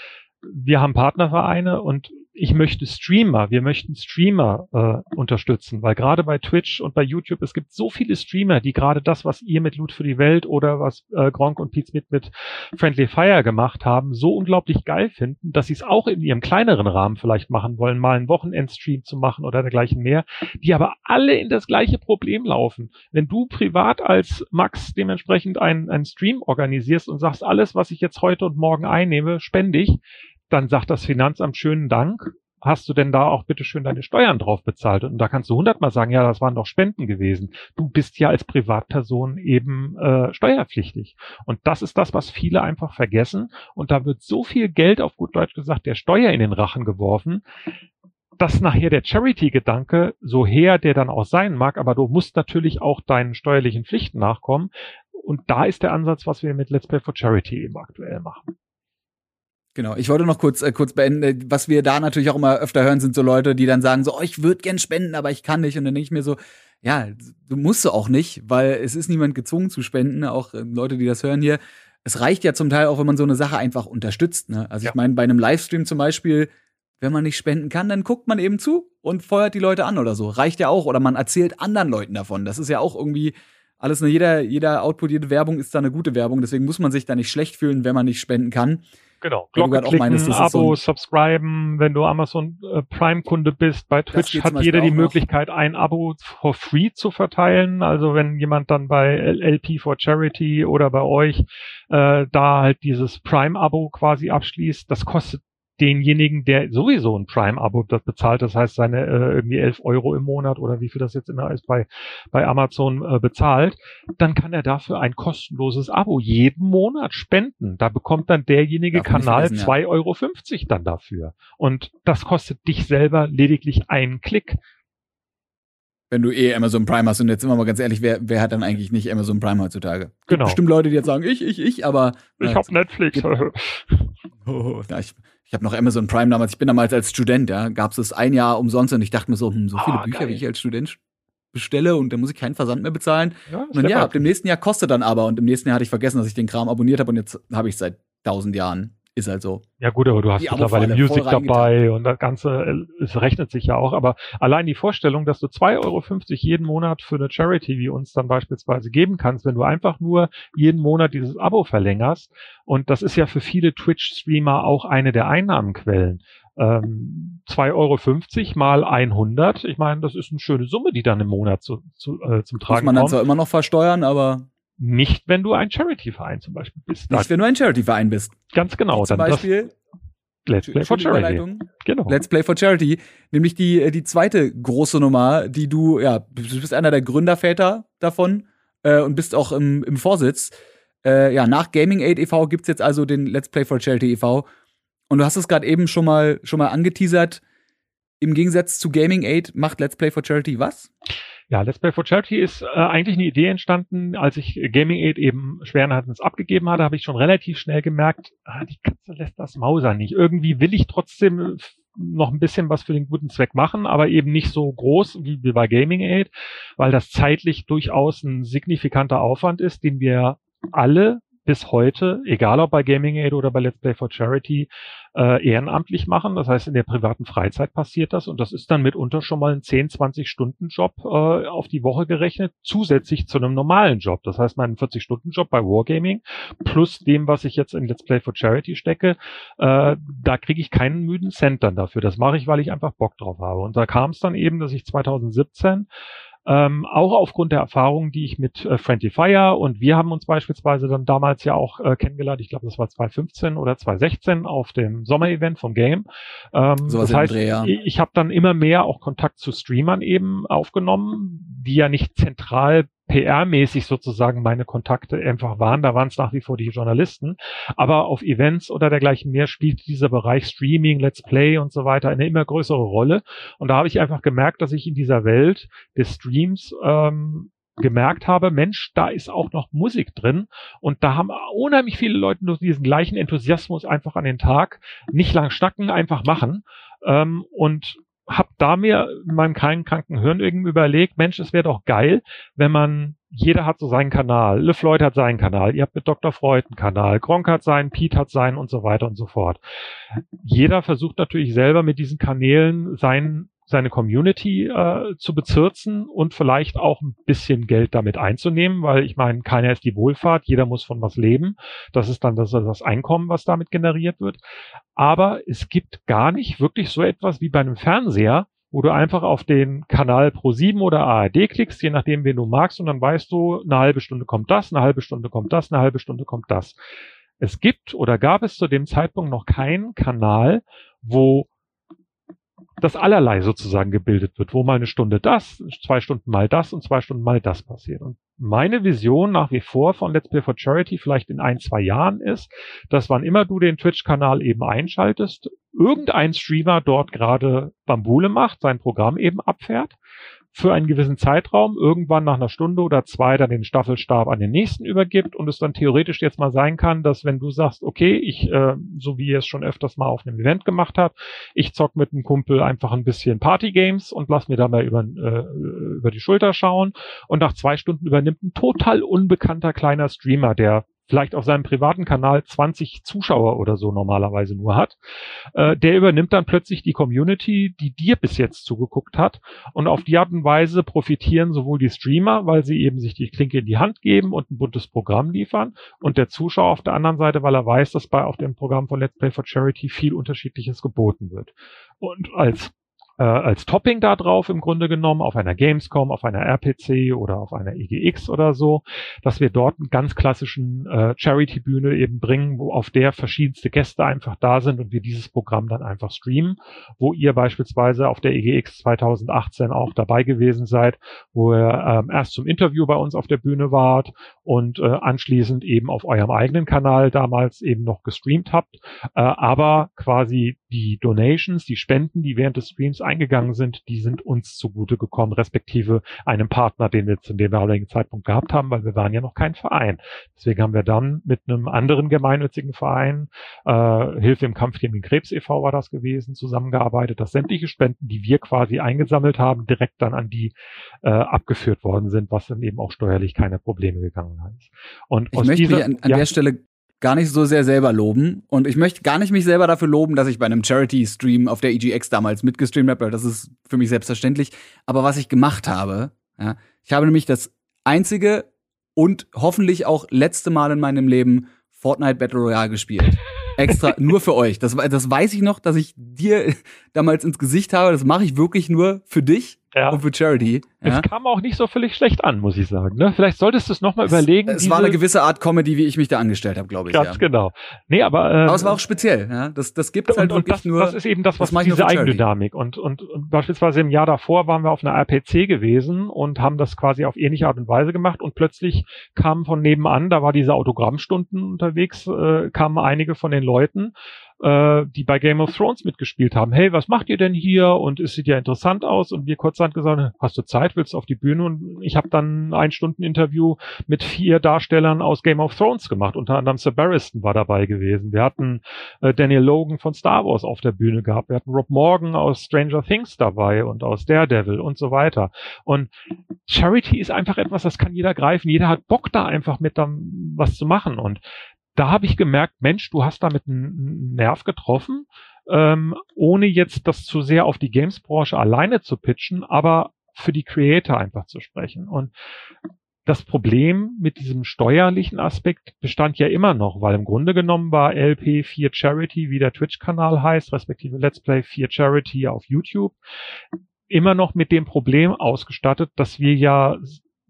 wir haben Partnervereine und ich möchte Streamer, wir möchten Streamer äh, unterstützen, weil gerade bei Twitch und bei YouTube, es gibt so viele Streamer, die gerade das, was ihr mit Loot für die Welt oder was äh, Gronk und Pete Smith mit Friendly Fire gemacht haben, so unglaublich geil finden, dass sie es auch in ihrem kleineren Rahmen vielleicht machen wollen, mal einen Wochenendstream zu machen oder dergleichen mehr, die aber alle in das gleiche Problem laufen. Wenn du privat als Max dementsprechend einen, einen Stream organisierst und sagst, alles, was ich jetzt heute und morgen einnehme, spende ich, dann sagt das Finanzamt schönen Dank. Hast du denn da auch bitte schön deine Steuern drauf bezahlt? Und da kannst du hundertmal sagen, ja, das waren doch Spenden gewesen. Du bist ja als Privatperson eben äh, steuerpflichtig. Und das ist das, was viele einfach vergessen. Und da wird so viel Geld, auf gut Deutsch gesagt, der Steuer in den Rachen geworfen, dass nachher der Charity-Gedanke, so her der dann auch sein mag, aber du musst natürlich auch deinen steuerlichen Pflichten nachkommen. Und da ist der Ansatz, was wir mit Let's Play for Charity eben aktuell machen. Genau, ich wollte noch kurz, äh, kurz beenden. Was wir da natürlich auch immer öfter hören, sind so Leute, die dann sagen so, oh, ich würde gern spenden, aber ich kann nicht. Und dann denke ich mir so, ja, du musst du auch nicht, weil es ist niemand gezwungen zu spenden, auch äh, Leute, die das hören hier. Es reicht ja zum Teil auch, wenn man so eine Sache einfach unterstützt. Ne? Also ja. ich meine, bei einem Livestream zum Beispiel, wenn man nicht spenden kann, dann guckt man eben zu und feuert die Leute an oder so. Reicht ja auch. Oder man erzählt anderen Leuten davon. Das ist ja auch irgendwie alles, ne, jeder, jeder Output, jede Werbung ist da eine gute Werbung. Deswegen muss man sich da nicht schlecht fühlen, wenn man nicht spenden kann. Genau. Glocke klicken, meinst, Abo, so subscriben, wenn du Amazon äh, Prime-Kunde bist. Bei Twitch hat jeder die Möglichkeit, ein Abo for free zu verteilen. Also wenn jemand dann bei LP for Charity oder bei euch äh, da halt dieses Prime-Abo quasi abschließt, das kostet denjenigen, der sowieso ein Prime-Abo bezahlt, das heißt seine äh, irgendwie 11 Euro im Monat oder wie viel das jetzt immer ist bei, bei Amazon äh, bezahlt, dann kann er dafür ein kostenloses Abo jeden Monat spenden. Da bekommt dann derjenige Darf Kanal 2,50 ja. Euro dann dafür. Und das kostet dich selber lediglich einen Klick wenn du eh Amazon Prime hast. Und jetzt sind wir mal ganz ehrlich, wer, wer hat dann eigentlich nicht Amazon Prime heutzutage? Genau. Bestimmt Leute, die jetzt sagen, ich, ich, ich, aber. Ich hab Netflix. oh, na, ich, ich habe noch Amazon Prime damals, ich bin damals als Student, ja, gab es ein Jahr umsonst und ich dachte mir so, hm, so viele oh, Bücher, geil. wie ich als Student bestelle und dann muss ich keinen Versand mehr bezahlen. Ja, und dann, ja, ab dem nächsten Jahr kostet dann aber und im nächsten Jahr hatte ich vergessen, dass ich den Kram abonniert habe und jetzt habe ich seit tausend Jahren. Ist halt so. Ja gut, aber du hast mittlerweile Music dabei und das Ganze, äh, es rechnet sich ja auch, aber allein die Vorstellung, dass du 2,50 Euro jeden Monat für eine Charity wie uns dann beispielsweise geben kannst, wenn du einfach nur jeden Monat dieses Abo verlängerst und das ist ja für viele Twitch-Streamer auch eine der Einnahmenquellen. Ähm, 2,50 Euro mal 100, ich meine, das ist eine schöne Summe, die dann im Monat zu, zu, äh, zum Tragen kommt. Muss man dann zwar immer noch versteuern, aber nicht, wenn du ein Charity-Verein zum Beispiel bist. Nicht, wenn du ein Charity-Verein bist. Ganz genau. Zum Beispiel Let's Play for Charity. Genau. Let's Play for Charity. Nämlich die, äh, die zweite große Nummer, die du, ja, du bist einer der Gründerväter davon äh, und bist auch im, im Vorsitz. Äh, ja, nach Gaming Aid e.V. gibt's jetzt also den Let's Play for Charity e.V. Und du hast es gerade eben schon mal, schon mal angeteasert. Im Gegensatz zu Gaming Aid macht Let's Play for Charity was? Ja, Let's Play for Charity ist äh, eigentlich eine Idee entstanden, als ich Gaming Aid eben schweren Herzens abgegeben hatte, habe ich schon relativ schnell gemerkt, ah, die Katze lässt das Mauser nicht. Irgendwie will ich trotzdem noch ein bisschen was für den guten Zweck machen, aber eben nicht so groß wie, wie bei Gaming Aid, weil das zeitlich durchaus ein signifikanter Aufwand ist, den wir alle bis heute, egal ob bei Gaming Aid oder bei Let's Play for Charity, äh, ehrenamtlich machen. Das heißt, in der privaten Freizeit passiert das und das ist dann mitunter schon mal ein 10, 20 Stunden Job äh, auf die Woche gerechnet, zusätzlich zu einem normalen Job. Das heißt, meinen 40 Stunden Job bei Wargaming plus dem, was ich jetzt in Let's Play for Charity stecke, äh, da kriege ich keinen müden Cent dann dafür. Das mache ich, weil ich einfach Bock drauf habe. Und da kam es dann eben, dass ich 2017 ähm, auch aufgrund der Erfahrungen, die ich mit äh, Friendly Fire und wir haben uns beispielsweise dann damals ja auch äh, kennengelernt, ich glaube, das war 2015 oder 2016 auf dem Sommerevent vom Game. Ähm, so das heißt, Dreh, ja. ich, ich habe dann immer mehr auch Kontakt zu Streamern eben aufgenommen, die ja nicht zentral PR-mäßig sozusagen meine Kontakte einfach waren. Da waren es nach wie vor die Journalisten. Aber auf Events oder dergleichen mehr spielt dieser Bereich Streaming, Let's Play und so weiter eine immer größere Rolle. Und da habe ich einfach gemerkt, dass ich in dieser Welt des Streams ähm, gemerkt habe, Mensch, da ist auch noch Musik drin und da haben unheimlich viele Leute nur diesen gleichen Enthusiasmus einfach an den Tag, nicht lang schnacken, einfach machen ähm, und habe da mir in meinem kleinen kranken Hirn irgendwie überlegt, Mensch, es wäre doch geil, wenn man jeder hat so seinen Kanal. LeFloid hat seinen Kanal. Ihr habt mit Dr. Freud einen Kanal. Gronk hat seinen, Pete hat seinen und so weiter und so fort. Jeder versucht natürlich selber mit diesen Kanälen seinen seine Community äh, zu bezirzen und vielleicht auch ein bisschen Geld damit einzunehmen, weil ich meine, keiner ist die Wohlfahrt, jeder muss von was leben. Das ist dann das, das Einkommen, was damit generiert wird. Aber es gibt gar nicht wirklich so etwas wie bei einem Fernseher, wo du einfach auf den Kanal Pro7 oder ARD klickst, je nachdem, wen du magst, und dann weißt du, eine halbe Stunde kommt das, eine halbe Stunde kommt das, eine halbe Stunde kommt das. Es gibt oder gab es zu dem Zeitpunkt noch keinen Kanal, wo das allerlei sozusagen gebildet wird, wo mal eine Stunde das, zwei Stunden mal das und zwei Stunden mal das passiert. Und meine Vision nach wie vor von Let's Play for Charity vielleicht in ein, zwei Jahren ist, dass wann immer du den Twitch-Kanal eben einschaltest, irgendein Streamer dort gerade Bambule macht, sein Programm eben abfährt für einen gewissen Zeitraum irgendwann nach einer Stunde oder zwei dann den Staffelstab an den nächsten übergibt und es dann theoretisch jetzt mal sein kann, dass wenn du sagst, okay, ich, äh, so wie ihr es schon öfters mal auf einem Event gemacht habt, ich zock mit einem Kumpel einfach ein bisschen Partygames und lass mir dabei über, äh, über die Schulter schauen und nach zwei Stunden übernimmt ein total unbekannter kleiner Streamer, der vielleicht auf seinem privaten Kanal 20 Zuschauer oder so normalerweise nur hat, äh, der übernimmt dann plötzlich die Community, die dir bis jetzt zugeguckt hat und auf die Art und Weise profitieren sowohl die Streamer, weil sie eben sich die Klinke in die Hand geben und ein buntes Programm liefern und der Zuschauer auf der anderen Seite, weil er weiß, dass bei auf dem Programm von Let's Play for Charity viel unterschiedliches geboten wird. Und als äh, als Topping da drauf im Grunde genommen auf einer Gamescom, auf einer RPC oder auf einer EGX oder so, dass wir dort einen ganz klassischen äh, Charity-Bühne eben bringen, wo auf der verschiedenste Gäste einfach da sind und wir dieses Programm dann einfach streamen, wo ihr beispielsweise auf der EGX 2018 auch dabei gewesen seid, wo ihr ähm, erst zum Interview bei uns auf der Bühne wart und äh, anschließend eben auf eurem eigenen Kanal damals eben noch gestreamt habt, äh, aber quasi die Donations, die Spenden, die während des Streams eingegangen sind, die sind uns zugute gekommen, respektive einem Partner, den wir zu dem damaligen Zeitpunkt gehabt haben, weil wir waren ja noch kein Verein. Deswegen haben wir dann mit einem anderen gemeinnützigen Verein, äh, Hilfe im Kampf gegen den Krebs e.V. war das gewesen, zusammengearbeitet, dass sämtliche Spenden, die wir quasi eingesammelt haben, direkt dann an die äh, abgeführt worden sind, was dann eben auch steuerlich keine Probleme gegangen hat. Und ich möchte dieser, mich an, an ja, der Stelle gar nicht so sehr selber loben. Und ich möchte gar nicht mich selber dafür loben, dass ich bei einem Charity-Stream auf der EGX damals mitgestreamt habe, weil das ist für mich selbstverständlich. Aber was ich gemacht habe, ja, ich habe nämlich das einzige und hoffentlich auch letzte Mal in meinem Leben Fortnite Battle Royale gespielt. Extra nur für euch. Das, das weiß ich noch, dass ich dir damals ins Gesicht habe. Das mache ich wirklich nur für dich ja. und für Charity. Ja. Es kam auch nicht so völlig schlecht an, muss ich sagen. Ne? Vielleicht solltest du es nochmal überlegen. Es war eine gewisse Art Comedy, wie ich mich da angestellt habe, glaube ich. Ganz ja. genau. Nee, aber, ähm, aber es war auch speziell. Ja? Das, das gibt es halt und, und das, nur. Das ist eben das, was das diese Eigendynamik. Und, und, und beispielsweise im Jahr davor waren wir auf einer RPC gewesen und haben das quasi auf ähnliche Art und Weise gemacht und plötzlich kamen von nebenan, da war diese Autogrammstunden unterwegs, äh, kamen einige von den Leuten äh, die bei Game of Thrones mitgespielt haben. Hey, was macht ihr denn hier? Und es sieht ja interessant aus. Und wir kurzhand gesagt, hast du Zeit, willst du auf die Bühne? Und ich habe dann ein Stunden Interview mit vier Darstellern aus Game of Thrones gemacht. Unter anderem Sir Barristan war dabei gewesen. Wir hatten äh, Daniel Logan von Star Wars auf der Bühne gehabt. Wir hatten Rob Morgan aus Stranger Things dabei und aus Daredevil und so weiter. Und Charity ist einfach etwas, das kann jeder greifen. Jeder hat Bock da einfach mit was zu machen. Und da habe ich gemerkt, Mensch, du hast damit einen Nerv getroffen, ähm, ohne jetzt das zu sehr auf die Games-Branche alleine zu pitchen, aber für die Creator einfach zu sprechen. Und das Problem mit diesem steuerlichen Aspekt bestand ja immer noch, weil im Grunde genommen war LP4 Charity, wie der Twitch-Kanal heißt, respektive Let's Play 4 Charity auf YouTube, immer noch mit dem Problem ausgestattet, dass wir ja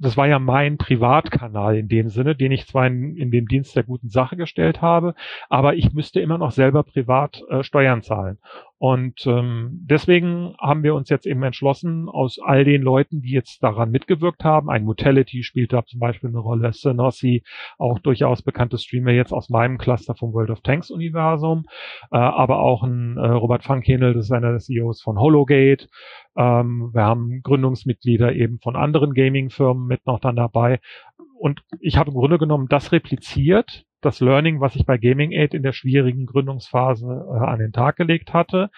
das war ja mein Privatkanal in dem Sinne, den ich zwar in, in den Dienst der guten Sache gestellt habe, aber ich müsste immer noch selber privat äh, Steuern zahlen. Und ähm, deswegen haben wir uns jetzt eben entschlossen, aus all den Leuten, die jetzt daran mitgewirkt haben, ein Mutality spielt da zum Beispiel eine Rolle, Senossi, auch durchaus bekannte Streamer jetzt aus meinem Cluster vom World of Tanks Universum, äh, aber auch ein äh, Robert Funkenel, das ist einer der CEOs von Hologate. Ähm, wir haben Gründungsmitglieder eben von anderen Gaming-Firmen mit noch dann dabei. Und ich habe im Grunde genommen das repliziert, das Learning, was ich bei Gaming Aid in der schwierigen Gründungsphase äh, an den Tag gelegt hatte,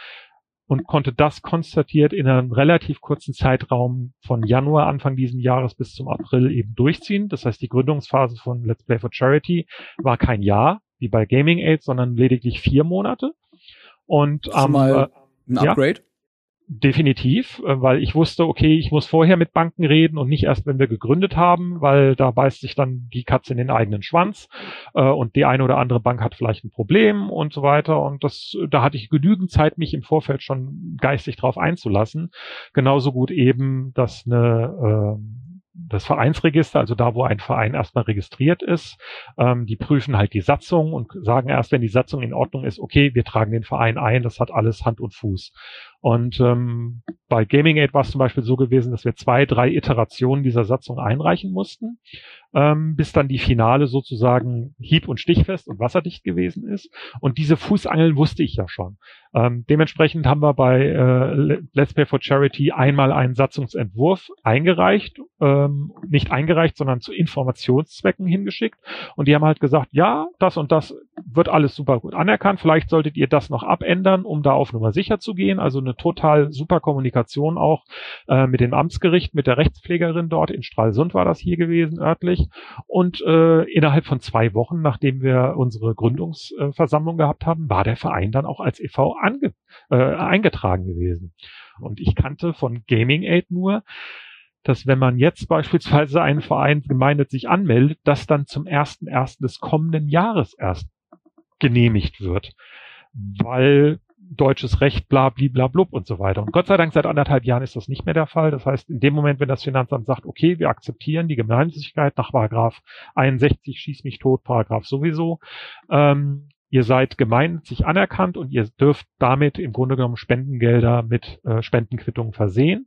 und konnte das konstatiert in einem relativ kurzen Zeitraum von Januar Anfang diesen Jahres bis zum April eben durchziehen. Das heißt, die Gründungsphase von Let's Play for Charity war kein Jahr wie bei Gaming Aid, sondern lediglich vier Monate. Und am ähm, äh, ein Upgrade? Ja, Definitiv, äh, weil ich wusste, okay, ich muss vorher mit Banken reden und nicht erst, wenn wir gegründet haben, weil da beißt sich dann die Katze in den eigenen Schwanz äh, und die eine oder andere Bank hat vielleicht ein Problem und so weiter. Und das, da hatte ich genügend Zeit, mich im Vorfeld schon geistig drauf einzulassen. Genauso gut eben, dass eine äh, das Vereinsregister, also da, wo ein Verein erstmal registriert ist, ähm, die prüfen halt die Satzung und sagen erst, wenn die Satzung in Ordnung ist, okay, wir tragen den Verein ein, das hat alles Hand und Fuß. Und ähm, bei Gaming Aid war es zum Beispiel so gewesen, dass wir zwei, drei Iterationen dieser Satzung einreichen mussten, ähm, bis dann die Finale sozusagen hieb- und stichfest und wasserdicht gewesen ist. Und diese Fußangeln wusste ich ja schon. Ähm, dementsprechend haben wir bei äh, Let's Pay for Charity einmal einen Satzungsentwurf eingereicht, ähm, nicht eingereicht, sondern zu Informationszwecken hingeschickt. Und die haben halt gesagt, ja, das und das wird alles super gut anerkannt. Vielleicht solltet ihr das noch abändern, um da auf Nummer sicher zu gehen. Also eine total super Kommunikation auch äh, mit dem Amtsgericht, mit der Rechtspflegerin dort in Stralsund war das hier gewesen örtlich. Und äh, innerhalb von zwei Wochen, nachdem wir unsere Gründungsversammlung gehabt haben, war der Verein dann auch als e.V. Ange äh, eingetragen gewesen. Und ich kannte von Gaming Aid nur, dass wenn man jetzt beispielsweise einen Verein gemeinnützig anmeldet, das dann zum ersten ersten des kommenden Jahres erst genehmigt wird. Weil deutsches Recht, bla, bla, blub und so weiter. Und Gott sei Dank seit anderthalb Jahren ist das nicht mehr der Fall. Das heißt, in dem Moment, wenn das Finanzamt sagt, okay, wir akzeptieren die Gemeinnützigkeit nach Paragraph 61, schieß mich tot, Paragraph sowieso, ähm, ihr seid gemeinnützig anerkannt und ihr dürft damit im Grunde genommen Spendengelder mit äh, Spendenquittungen versehen.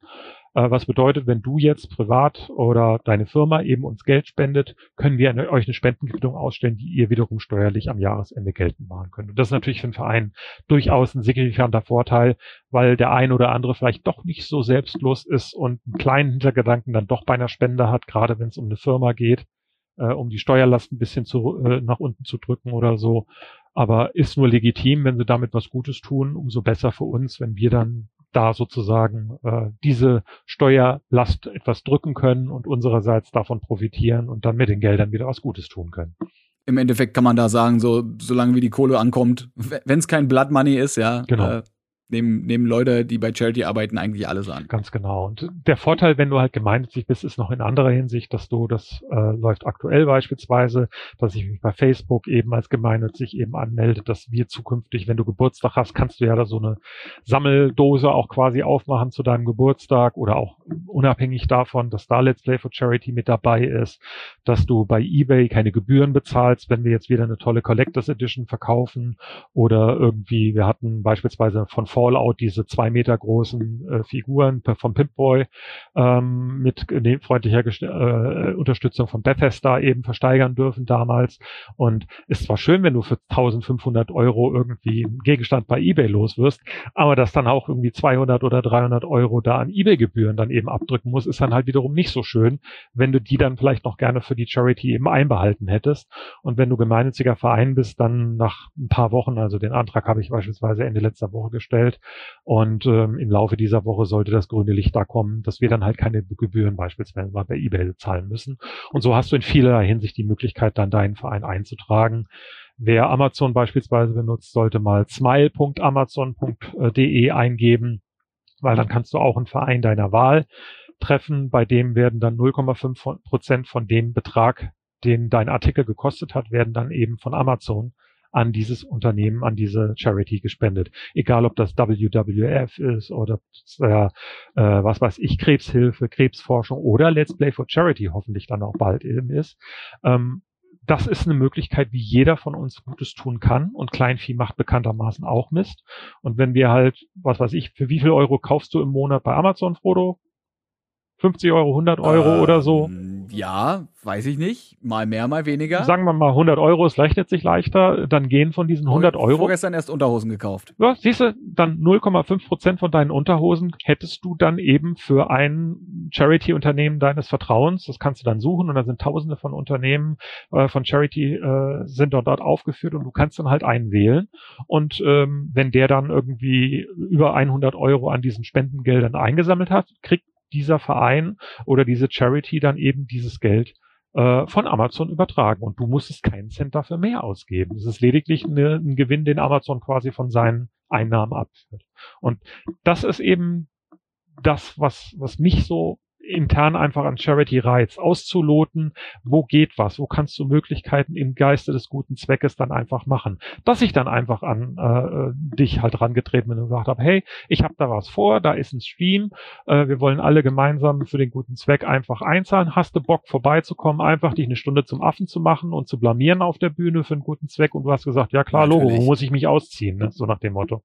Äh, was bedeutet, wenn du jetzt privat oder deine Firma eben uns Geld spendet, können wir eine, euch eine Spendenquittung ausstellen, die ihr wiederum steuerlich am Jahresende geltend machen könnt. Und das ist natürlich für einen Verein durchaus ein signifikanter Vorteil, weil der ein oder andere vielleicht doch nicht so selbstlos ist und einen kleinen Hintergedanken dann doch bei einer Spende hat, gerade wenn es um eine Firma geht, äh, um die Steuerlast ein bisschen zu, äh, nach unten zu drücken oder so. Aber ist nur legitim, wenn sie damit was Gutes tun, umso besser für uns, wenn wir dann da sozusagen äh, diese Steuerlast etwas drücken können und unsererseits davon profitieren und dann mit den Geldern wieder was Gutes tun können. Im Endeffekt kann man da sagen, so solange wie die Kohle ankommt, wenn es kein Blood Money ist, ja, genau. Äh, nehmen, nehmen Leute, die bei Charity arbeiten, eigentlich alles an. Ganz genau. Und der Vorteil, wenn du halt gemeinnützig bist, ist noch in anderer Hinsicht, dass du, das äh, läuft aktuell beispielsweise, dass ich mich bei Facebook eben als gemeinnützig eben anmelde, dass wir zukünftig, wenn du Geburtstag hast, kannst du ja da so eine Sammeldose auch quasi aufmachen zu deinem Geburtstag oder auch unabhängig davon, dass da Let's Play for Charity mit dabei ist, dass du bei eBay keine Gebühren bezahlst, wenn wir jetzt wieder eine tolle Collectors Edition verkaufen oder irgendwie, wir hatten beispielsweise von Fallout diese zwei Meter großen äh, Figuren vom Pip-Boy ähm, mit freundlicher äh, Unterstützung von Bethesda eben versteigern dürfen damals. Und ist zwar schön, wenn du für 1500 Euro irgendwie einen Gegenstand bei eBay los wirst, aber dass dann auch irgendwie 200 oder 300 Euro da an eBay-Gebühren dann eben abdrücken muss, ist dann halt wiederum nicht so schön, wenn du die dann vielleicht noch gerne für die Charity eben einbehalten hättest. Und wenn du gemeinnütziger Verein bist, dann nach ein paar Wochen, also den Antrag habe ich beispielsweise Ende letzter Woche gestellt, gestellt. Und ähm, im Laufe dieser Woche sollte das grüne Licht da kommen, dass wir dann halt keine Gebühren beispielsweise mal bei eBay zahlen müssen. Und so hast du in vielerlei Hinsicht die Möglichkeit, dann deinen Verein einzutragen. Wer Amazon beispielsweise benutzt, sollte mal smile.amazon.de eingeben, weil dann kannst du auch einen Verein deiner Wahl treffen. Bei dem werden dann 0,5 Prozent von dem Betrag, den dein Artikel gekostet hat, werden dann eben von Amazon an dieses Unternehmen, an diese Charity gespendet. Egal ob das WWF ist oder äh, was weiß ich, Krebshilfe, Krebsforschung oder Let's Play for Charity hoffentlich dann auch bald eben ist. Ähm, das ist eine Möglichkeit, wie jeder von uns Gutes tun kann. Und Kleinvieh macht bekanntermaßen auch Mist. Und wenn wir halt, was weiß ich, für wie viel Euro kaufst du im Monat bei Amazon, Frodo? 50 Euro, 100 Euro ähm, oder so? Ja, weiß ich nicht. Mal mehr, mal weniger. Sagen wir mal 100 Euro, es rechnet sich leichter. Dann gehen von diesen 100 Euro. Vorgestern erst Unterhosen gekauft. Ja, siehst du, dann 0,5 Prozent von deinen Unterhosen hättest du dann eben für ein Charity-Unternehmen deines Vertrauens. Das kannst du dann suchen und da sind tausende von Unternehmen äh, von Charity äh, sind dort, dort aufgeführt und du kannst dann halt einen wählen. Und ähm, wenn der dann irgendwie über 100 Euro an diesen Spendengeldern eingesammelt hat, kriegt dieser Verein oder diese Charity dann eben dieses Geld äh, von Amazon übertragen und du musstest keinen Cent dafür mehr ausgeben. Es ist lediglich eine, ein Gewinn, den Amazon quasi von seinen Einnahmen abführt. Und das ist eben das, was, was mich so intern einfach an Charity Rights auszuloten, wo geht was, wo kannst du Möglichkeiten im Geiste des guten Zweckes dann einfach machen. Dass ich dann einfach an äh, dich halt rangetreten bin und gesagt habe, hey, ich habe da was vor, da ist ein Stream, äh, wir wollen alle gemeinsam für den guten Zweck einfach einzahlen. Hast du Bock vorbeizukommen, einfach dich eine Stunde zum Affen zu machen und zu blamieren auf der Bühne für einen guten Zweck? Und du hast gesagt, ja klar, Logo, wo muss ich mich ausziehen? Ne? So nach dem Motto.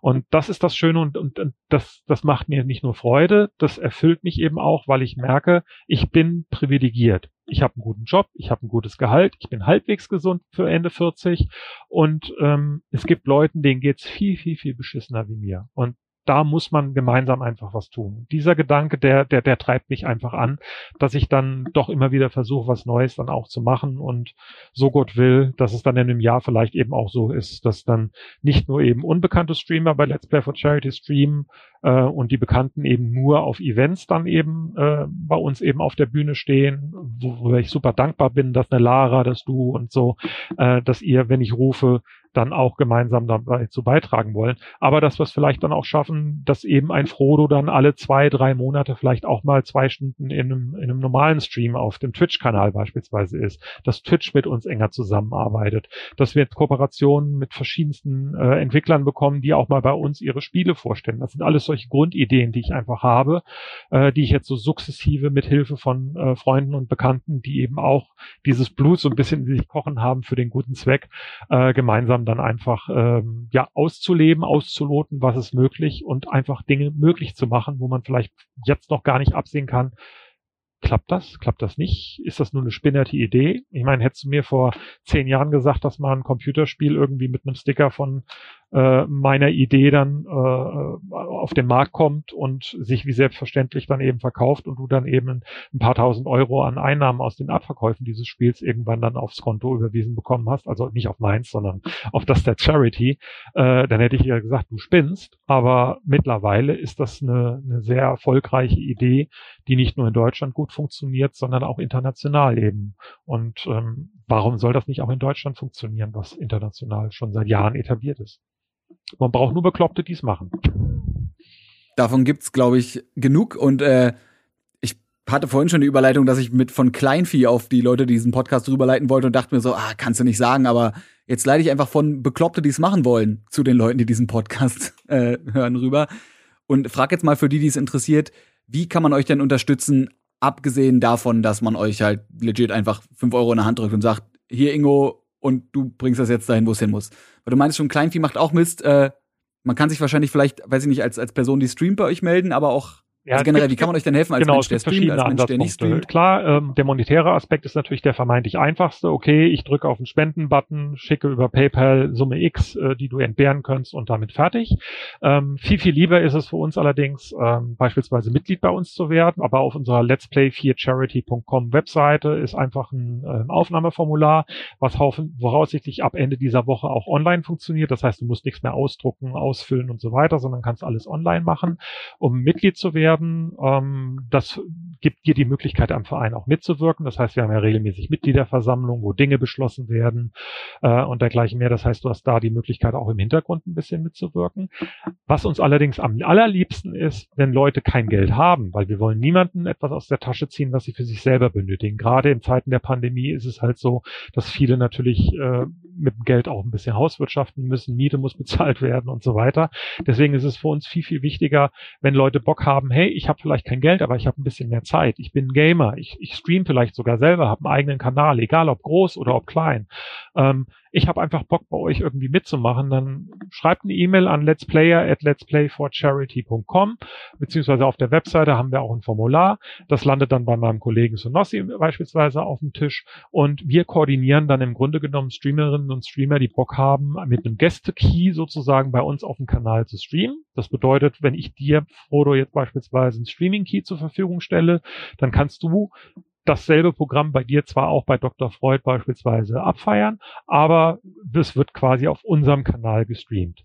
Und das ist das Schöne und, und, und das, das macht mir nicht nur Freude, das erfüllt mich eben auch auch, weil ich merke, ich bin privilegiert. Ich habe einen guten Job, ich habe ein gutes Gehalt, ich bin halbwegs gesund für Ende 40 und ähm, es gibt Leuten, denen geht's viel, viel, viel beschissener wie mir. Und da muss man gemeinsam einfach was tun. Dieser Gedanke, der, der, der treibt mich einfach an, dass ich dann doch immer wieder versuche, was Neues dann auch zu machen und so Gott will, dass es dann in einem Jahr vielleicht eben auch so ist, dass dann nicht nur eben unbekannte Streamer bei Let's Play for Charity streamen äh, und die Bekannten eben nur auf Events dann eben äh, bei uns eben auf der Bühne stehen, wo, wo ich super dankbar bin, dass eine Lara, dass du und so, äh, dass ihr, wenn ich rufe, dann auch gemeinsam dabei zu beitragen wollen. Aber dass wir es vielleicht dann auch schaffen, dass eben ein Frodo dann alle zwei, drei Monate vielleicht auch mal zwei Stunden in einem, in einem normalen Stream auf dem Twitch-Kanal beispielsweise ist, dass Twitch mit uns enger zusammenarbeitet, dass wir Kooperationen mit verschiedensten äh, Entwicklern bekommen, die auch mal bei uns ihre Spiele vorstellen. Das sind alles solche Grundideen, die ich einfach habe, äh, die ich jetzt so sukzessive mit Hilfe von äh, Freunden und Bekannten, die eben auch dieses Blut so ein bisschen in sich kochen haben für den guten Zweck, äh, gemeinsam dann einfach ähm, ja auszuleben, auszuloten, was ist möglich und einfach Dinge möglich zu machen, wo man vielleicht jetzt noch gar nicht absehen kann, klappt das, klappt das nicht? Ist das nur eine spinnerte Idee? Ich meine, hättest du mir vor zehn Jahren gesagt, dass man ein Computerspiel irgendwie mit einem Sticker von äh, meiner Idee dann äh, auf den Markt kommt und sich wie selbstverständlich dann eben verkauft und du dann eben ein paar tausend Euro an Einnahmen aus den Abverkäufen dieses Spiels irgendwann dann aufs Konto überwiesen bekommen hast, also nicht auf meins, sondern auf das der Charity, äh, dann hätte ich ja gesagt, du spinnst. Aber mittlerweile ist das eine, eine sehr erfolgreiche Idee, die nicht nur in Deutschland gut funktioniert, sondern auch international eben. Und ähm, warum soll das nicht auch in Deutschland funktionieren, was international schon seit Jahren etabliert ist? Man braucht nur Bekloppte, die es machen. Davon gibt's, glaube ich, genug. Und äh, ich hatte vorhin schon die Überleitung, dass ich mit von Kleinvieh auf die Leute, die diesen Podcast rüberleiten wollte und dachte mir so, ah, kannst du nicht sagen, aber jetzt leite ich einfach von Bekloppte, die es machen wollen, zu den Leuten, die diesen Podcast äh, hören, rüber. Und frag jetzt mal für die, die es interessiert, wie kann man euch denn unterstützen, abgesehen davon, dass man euch halt legit einfach fünf Euro in der Hand drückt und sagt, hier Ingo, und du bringst das jetzt dahin, wo es hin muss. Weil du meinst schon, Kleinvieh macht auch Mist. Äh, man kann sich wahrscheinlich vielleicht, weiß ich nicht, als, als Person, die streamt bei euch melden, aber auch ja, also generell, gibt, wie kann man euch denn helfen als genau, Mensch, der streamt, als Mensch, der nicht streamt? Klar, ähm, der monetäre Aspekt ist natürlich der vermeintlich einfachste. Okay, ich drücke auf den Spenden-Button, schicke über PayPal Summe X, äh, die du entbehren kannst und damit fertig. Ähm, viel, viel lieber ist es für uns allerdings, ähm, beispielsweise Mitglied bei uns zu werden. Aber auf unserer Let's Play 4charity.com Webseite ist einfach ein äh, Aufnahmeformular, was voraussichtlich ab Ende dieser Woche auch online funktioniert. Das heißt, du musst nichts mehr ausdrucken, ausfüllen und so weiter, sondern kannst alles online machen, um Mitglied zu werden werden. Ähm, das gibt dir die Möglichkeit, am Verein auch mitzuwirken. Das heißt, wir haben ja regelmäßig Mitgliederversammlungen, wo Dinge beschlossen werden äh, und dergleichen mehr. Das heißt, du hast da die Möglichkeit, auch im Hintergrund ein bisschen mitzuwirken. Was uns allerdings am allerliebsten ist, wenn Leute kein Geld haben, weil wir wollen niemanden etwas aus der Tasche ziehen, was sie für sich selber benötigen. Gerade in Zeiten der Pandemie ist es halt so, dass viele natürlich äh, mit dem Geld auch ein bisschen hauswirtschaften müssen, Miete muss bezahlt werden und so weiter. Deswegen ist es für uns viel, viel wichtiger, wenn Leute Bock haben, hey, ich habe vielleicht kein Geld, aber ich habe ein bisschen mehr Zeit. Ich bin Gamer, ich, ich stream vielleicht sogar selber, habe einen eigenen Kanal, egal ob groß oder ob klein. Ähm, ich habe einfach Bock bei euch irgendwie mitzumachen, dann schreibt eine E-Mail an letsplayer at letsplayforcharity.com beziehungsweise auf der Webseite haben wir auch ein Formular. Das landet dann bei meinem Kollegen Sonossi beispielsweise auf dem Tisch und wir koordinieren dann im Grunde genommen Streamerinnen und Streamer, die Bock haben, mit einem Gäste-Key sozusagen bei uns auf dem Kanal zu streamen. Das bedeutet, wenn ich dir, Frodo, jetzt beispielsweise einen Streaming-Key zur Verfügung stelle, dann kannst du dasselbe Programm bei dir zwar auch bei Dr. Freud beispielsweise abfeiern, aber es wird quasi auf unserem Kanal gestreamt.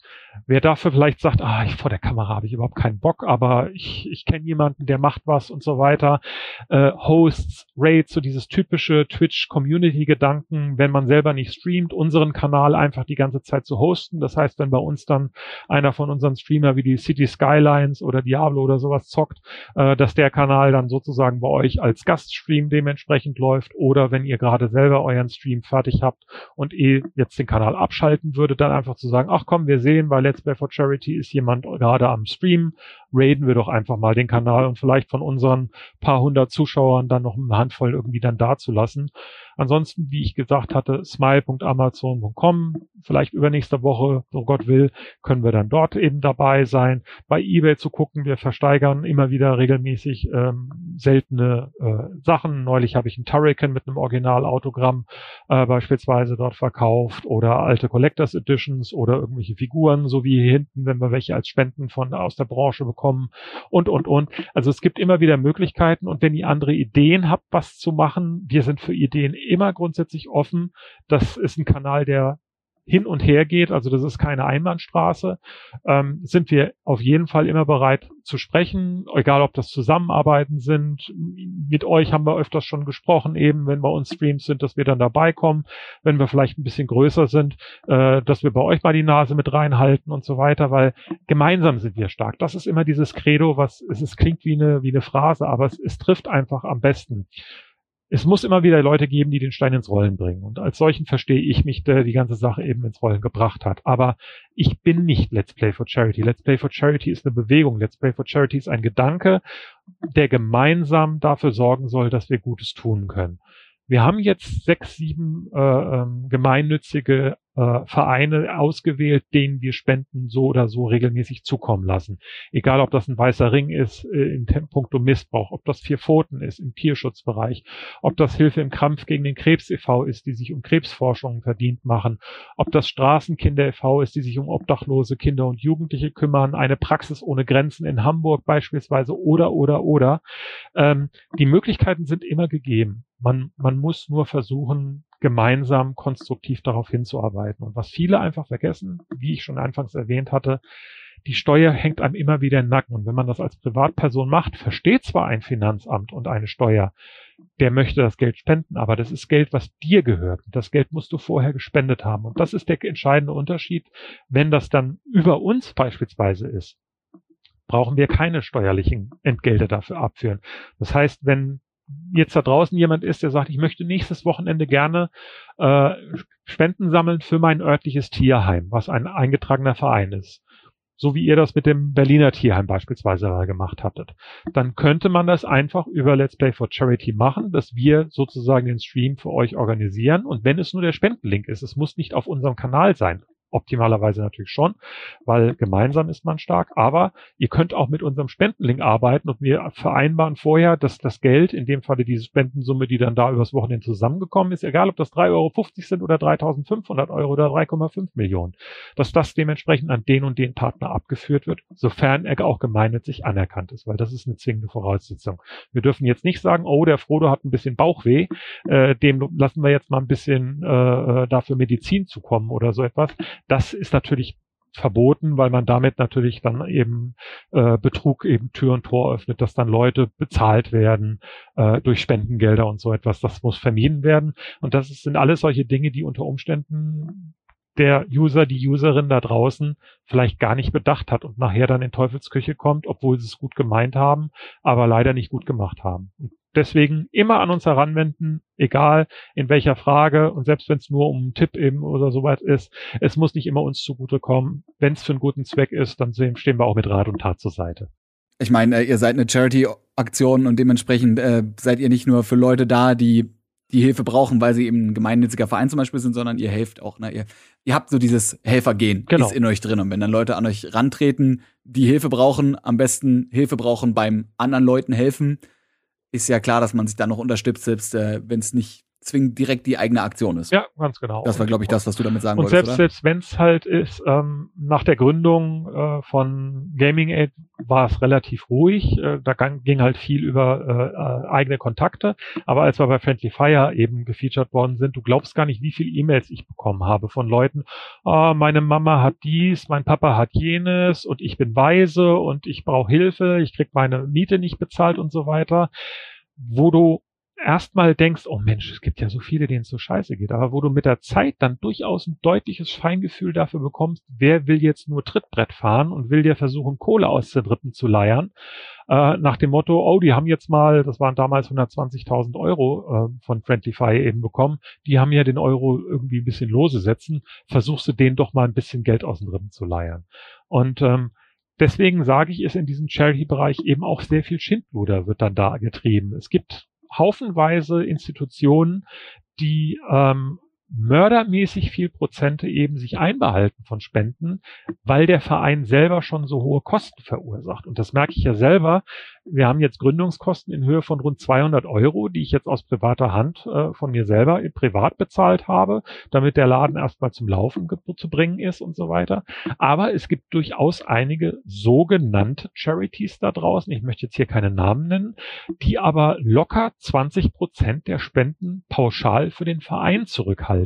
Wer dafür vielleicht sagt, ah, ich, vor der Kamera habe ich überhaupt keinen Bock, aber ich, ich kenne jemanden, der macht was und so weiter. Äh, Hosts, Raids, so dieses typische Twitch-Community-Gedanken, wenn man selber nicht streamt, unseren Kanal einfach die ganze Zeit zu hosten. Das heißt, wenn bei uns dann einer von unseren Streamer wie die City Skylines oder Diablo oder sowas zockt, äh, dass der Kanal dann sozusagen bei euch als Gast streamt dementsprechend läuft oder wenn ihr gerade selber euren Stream fertig habt und eh jetzt den Kanal abschalten würdet, dann einfach zu sagen, ach komm, wir sehen, bei Let's Play for Charity ist jemand gerade am Stream, raiden wir doch einfach mal den Kanal und vielleicht von unseren paar hundert Zuschauern dann noch eine Handvoll irgendwie dann dazulassen. Ansonsten, wie ich gesagt hatte, smile.amazon.com, vielleicht übernächste Woche, so Gott will, können wir dann dort eben dabei sein. Bei eBay zu gucken, wir versteigern immer wieder regelmäßig ähm, seltene äh, Sachen. Neulich habe ich einen Turrican mit einem Originalautogramm äh, beispielsweise dort verkauft oder alte Collectors Editions oder irgendwelche Figuren, so wie hier hinten, wenn wir welche als Spenden von aus der Branche bekommen und, und, und. Also es gibt immer wieder Möglichkeiten und wenn ihr andere Ideen habt, was zu machen, wir sind für Ideen immer grundsätzlich offen. Das ist ein Kanal, der hin und her geht, also das ist keine Einbahnstraße, ähm, sind wir auf jeden Fall immer bereit zu sprechen, egal ob das Zusammenarbeiten sind. Mit euch haben wir öfters schon gesprochen, eben wenn bei uns Streams sind, dass wir dann dabei kommen, wenn wir vielleicht ein bisschen größer sind, äh, dass wir bei euch mal die Nase mit reinhalten und so weiter, weil gemeinsam sind wir stark. Das ist immer dieses Credo, was es, es klingt wie eine, wie eine Phrase, aber es, es trifft einfach am besten es muss immer wieder Leute geben, die den Stein ins Rollen bringen. Und als solchen verstehe ich mich, der die ganze Sache eben ins Rollen gebracht hat. Aber ich bin nicht Let's Play for Charity. Let's Play for Charity ist eine Bewegung. Let's Play for Charity ist ein Gedanke, der gemeinsam dafür sorgen soll, dass wir Gutes tun können. Wir haben jetzt sechs, sieben äh, ähm, gemeinnützige äh, Vereine ausgewählt, denen wir Spenden so oder so regelmäßig zukommen lassen. Egal, ob das ein weißer Ring ist äh, in puncto Missbrauch, ob das vier Pfoten ist im Tierschutzbereich, ob das Hilfe im Kampf gegen den Krebs e.V. ist, die sich um Krebsforschung verdient machen, ob das Straßenkinder e.V. ist, die sich um obdachlose Kinder und Jugendliche kümmern, eine Praxis ohne Grenzen in Hamburg beispielsweise oder oder oder. Ähm, die Möglichkeiten sind immer gegeben. Man, man muss nur versuchen, gemeinsam konstruktiv darauf hinzuarbeiten. Und was viele einfach vergessen, wie ich schon anfangs erwähnt hatte, die Steuer hängt einem immer wieder im Nacken. Und wenn man das als Privatperson macht, versteht zwar ein Finanzamt und eine Steuer, der möchte das Geld spenden, aber das ist Geld, was dir gehört. Und das Geld musst du vorher gespendet haben. Und das ist der entscheidende Unterschied, wenn das dann über uns beispielsweise ist brauchen wir keine steuerlichen Entgelte dafür abführen. Das heißt, wenn jetzt da draußen jemand ist, der sagt, ich möchte nächstes Wochenende gerne äh, Spenden sammeln für mein örtliches Tierheim, was ein eingetragener Verein ist, so wie ihr das mit dem Berliner Tierheim beispielsweise gemacht hattet, dann könnte man das einfach über Let's Play for Charity machen, dass wir sozusagen den Stream für euch organisieren. Und wenn es nur der Spendenlink ist, es muss nicht auf unserem Kanal sein, optimalerweise natürlich schon, weil gemeinsam ist man stark. Aber ihr könnt auch mit unserem Spendenlink arbeiten und wir vereinbaren vorher, dass das Geld, in dem Falle diese Spendensumme, die dann da übers Wochenende zusammengekommen ist, egal ob das 3,50 Euro sind oder 3.500 Euro oder 3,5 Millionen, dass das dementsprechend an den und den Partner abgeführt wird, sofern er auch gemeinnützig anerkannt ist, weil das ist eine zwingende Voraussetzung. Wir dürfen jetzt nicht sagen, oh, der Frodo hat ein bisschen Bauchweh, äh, dem lassen wir jetzt mal ein bisschen äh, dafür Medizin zukommen oder so etwas das ist natürlich verboten, weil man damit natürlich dann eben äh, Betrug eben Tür und Tor öffnet, dass dann Leute bezahlt werden äh, durch Spendengelder und so etwas. Das muss vermieden werden. Und das sind alles solche Dinge, die unter Umständen der User, die Userin da draußen vielleicht gar nicht bedacht hat und nachher dann in Teufelsküche kommt, obwohl sie es gut gemeint haben, aber leider nicht gut gemacht haben. Und deswegen immer an uns heranwenden, egal in welcher Frage und selbst wenn es nur um einen Tipp eben oder sowas ist, es muss nicht immer uns zugutekommen. Wenn es für einen guten Zweck ist, dann stehen wir auch mit Rat und Tat zur Seite. Ich meine, äh, ihr seid eine Charity-Aktion und dementsprechend äh, seid ihr nicht nur für Leute da, die die Hilfe brauchen, weil sie eben ein gemeinnütziger Verein zum Beispiel sind, sondern ihr helft auch. Ne? Ihr, ihr habt so dieses Helfergehen Genau. ist in euch drin. Und wenn dann Leute an euch rantreten, die Hilfe brauchen, am besten Hilfe brauchen beim anderen Leuten helfen, ist ja klar, dass man sich dann noch unterstützt, selbst äh, wenn es nicht zwingend direkt die eigene Aktion ist. Ja, ganz genau. Das war, glaube ich, das, was du damit sagen Und wolltest, selbst, oder? selbst wenn es halt ist, ähm, nach der Gründung äh, von Gaming Aid war es relativ ruhig. Äh, da ging halt viel über äh, eigene Kontakte. Aber als wir bei Friendly Fire eben gefeatured worden sind, du glaubst gar nicht, wie viele E-Mails ich bekommen habe von Leuten. Ah, meine Mama hat dies, mein Papa hat jenes und ich bin weise und ich brauche Hilfe, ich krieg meine Miete nicht bezahlt und so weiter. Wo du erstmal denkst, oh Mensch, es gibt ja so viele, denen es so scheiße geht, aber wo du mit der Zeit dann durchaus ein deutliches Feingefühl dafür bekommst, wer will jetzt nur Trittbrett fahren und will dir versuchen, Kohle aus der Dritten zu leiern, äh, nach dem Motto, oh, die haben jetzt mal, das waren damals 120.000 Euro äh, von Friendly eben bekommen, die haben ja den Euro irgendwie ein bisschen lose setzen, versuchst du denen doch mal ein bisschen Geld aus dem Dritten zu leiern. Und ähm, deswegen sage ich, ist in diesem Charity-Bereich eben auch sehr viel Schindluder wird dann da getrieben. Es gibt haufenweise Institutionen, die ähm, mördermäßig viel Prozente eben sich einbehalten von Spenden, weil der Verein selber schon so hohe Kosten verursacht. Und das merke ich ja selber. Wir haben jetzt Gründungskosten in Höhe von rund 200 Euro, die ich jetzt aus privater Hand äh, von mir selber privat bezahlt habe, damit der Laden erstmal zum Laufen zu bringen ist und so weiter. Aber es gibt durchaus einige sogenannte Charities da draußen. Ich möchte jetzt hier keine Namen nennen, die aber locker 20 Prozent der Spenden pauschal für den Verein zurückhalten.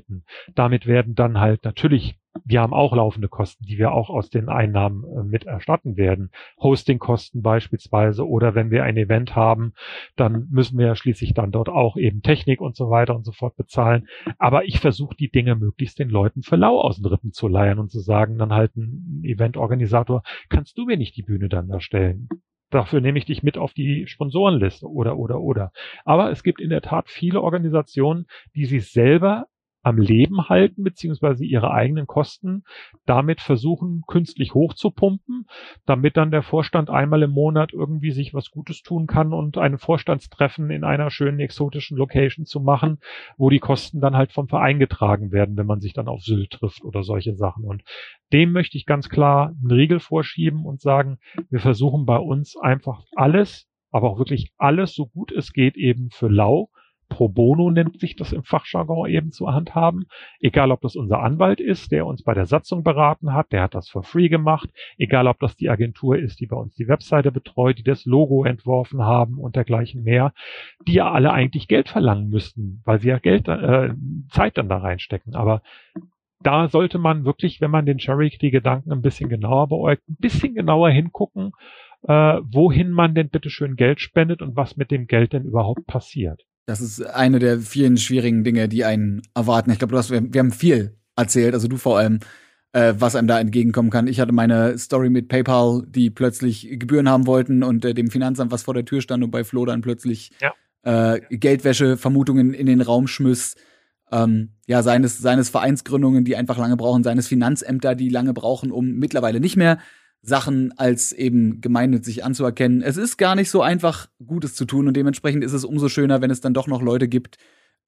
Damit werden dann halt natürlich, wir haben auch laufende Kosten, die wir auch aus den Einnahmen äh, mit erstatten werden. Hostingkosten beispielsweise oder wenn wir ein Event haben, dann müssen wir ja schließlich dann dort auch eben Technik und so weiter und so fort bezahlen. Aber ich versuche die Dinge möglichst den Leuten für lau aus den Rippen zu leiern und zu sagen, dann halt ein Eventorganisator, kannst du mir nicht die Bühne dann erstellen? Dafür nehme ich dich mit auf die Sponsorenliste oder, oder, oder. Aber es gibt in der Tat viele Organisationen, die sich selber am Leben halten, beziehungsweise ihre eigenen Kosten damit versuchen, künstlich hochzupumpen, damit dann der Vorstand einmal im Monat irgendwie sich was Gutes tun kann und ein Vorstandstreffen in einer schönen exotischen Location zu machen, wo die Kosten dann halt vom Verein getragen werden, wenn man sich dann auf Sylt trifft oder solche Sachen. Und dem möchte ich ganz klar einen Riegel vorschieben und sagen, wir versuchen bei uns einfach alles, aber auch wirklich alles, so gut es geht, eben für lau Pro bono nennt sich das im Fachjargon eben zu handhaben. Egal, ob das unser Anwalt ist, der uns bei der Satzung beraten hat, der hat das for free gemacht. Egal, ob das die Agentur ist, die bei uns die Webseite betreut, die das Logo entworfen haben und dergleichen mehr, die ja alle eigentlich Geld verlangen müssten, weil sie ja Geld, äh, Zeit dann da reinstecken. Aber da sollte man wirklich, wenn man den Charity-Gedanken ein bisschen genauer beäugt, ein bisschen genauer hingucken, äh, wohin man denn bitteschön Geld spendet und was mit dem Geld denn überhaupt passiert. Das ist eine der vielen schwierigen Dinge, die einen erwarten. Ich glaube, du hast, wir, wir haben viel erzählt, also du vor allem, äh, was einem da entgegenkommen kann. Ich hatte meine Story mit PayPal, die plötzlich Gebühren haben wollten und äh, dem Finanzamt was vor der Tür stand und bei Flo dann plötzlich Ja. äh, Geldwäsche-Vermutungen in den Raum schmiss. Ähm, ja, seines, seines Vereinsgründungen, die einfach lange brauchen, seines Finanzämter, die lange brauchen, um mittlerweile nicht mehr Sachen als eben gemeinnützig anzuerkennen. Es ist gar nicht so einfach, Gutes zu tun und dementsprechend ist es umso schöner, wenn es dann doch noch Leute gibt,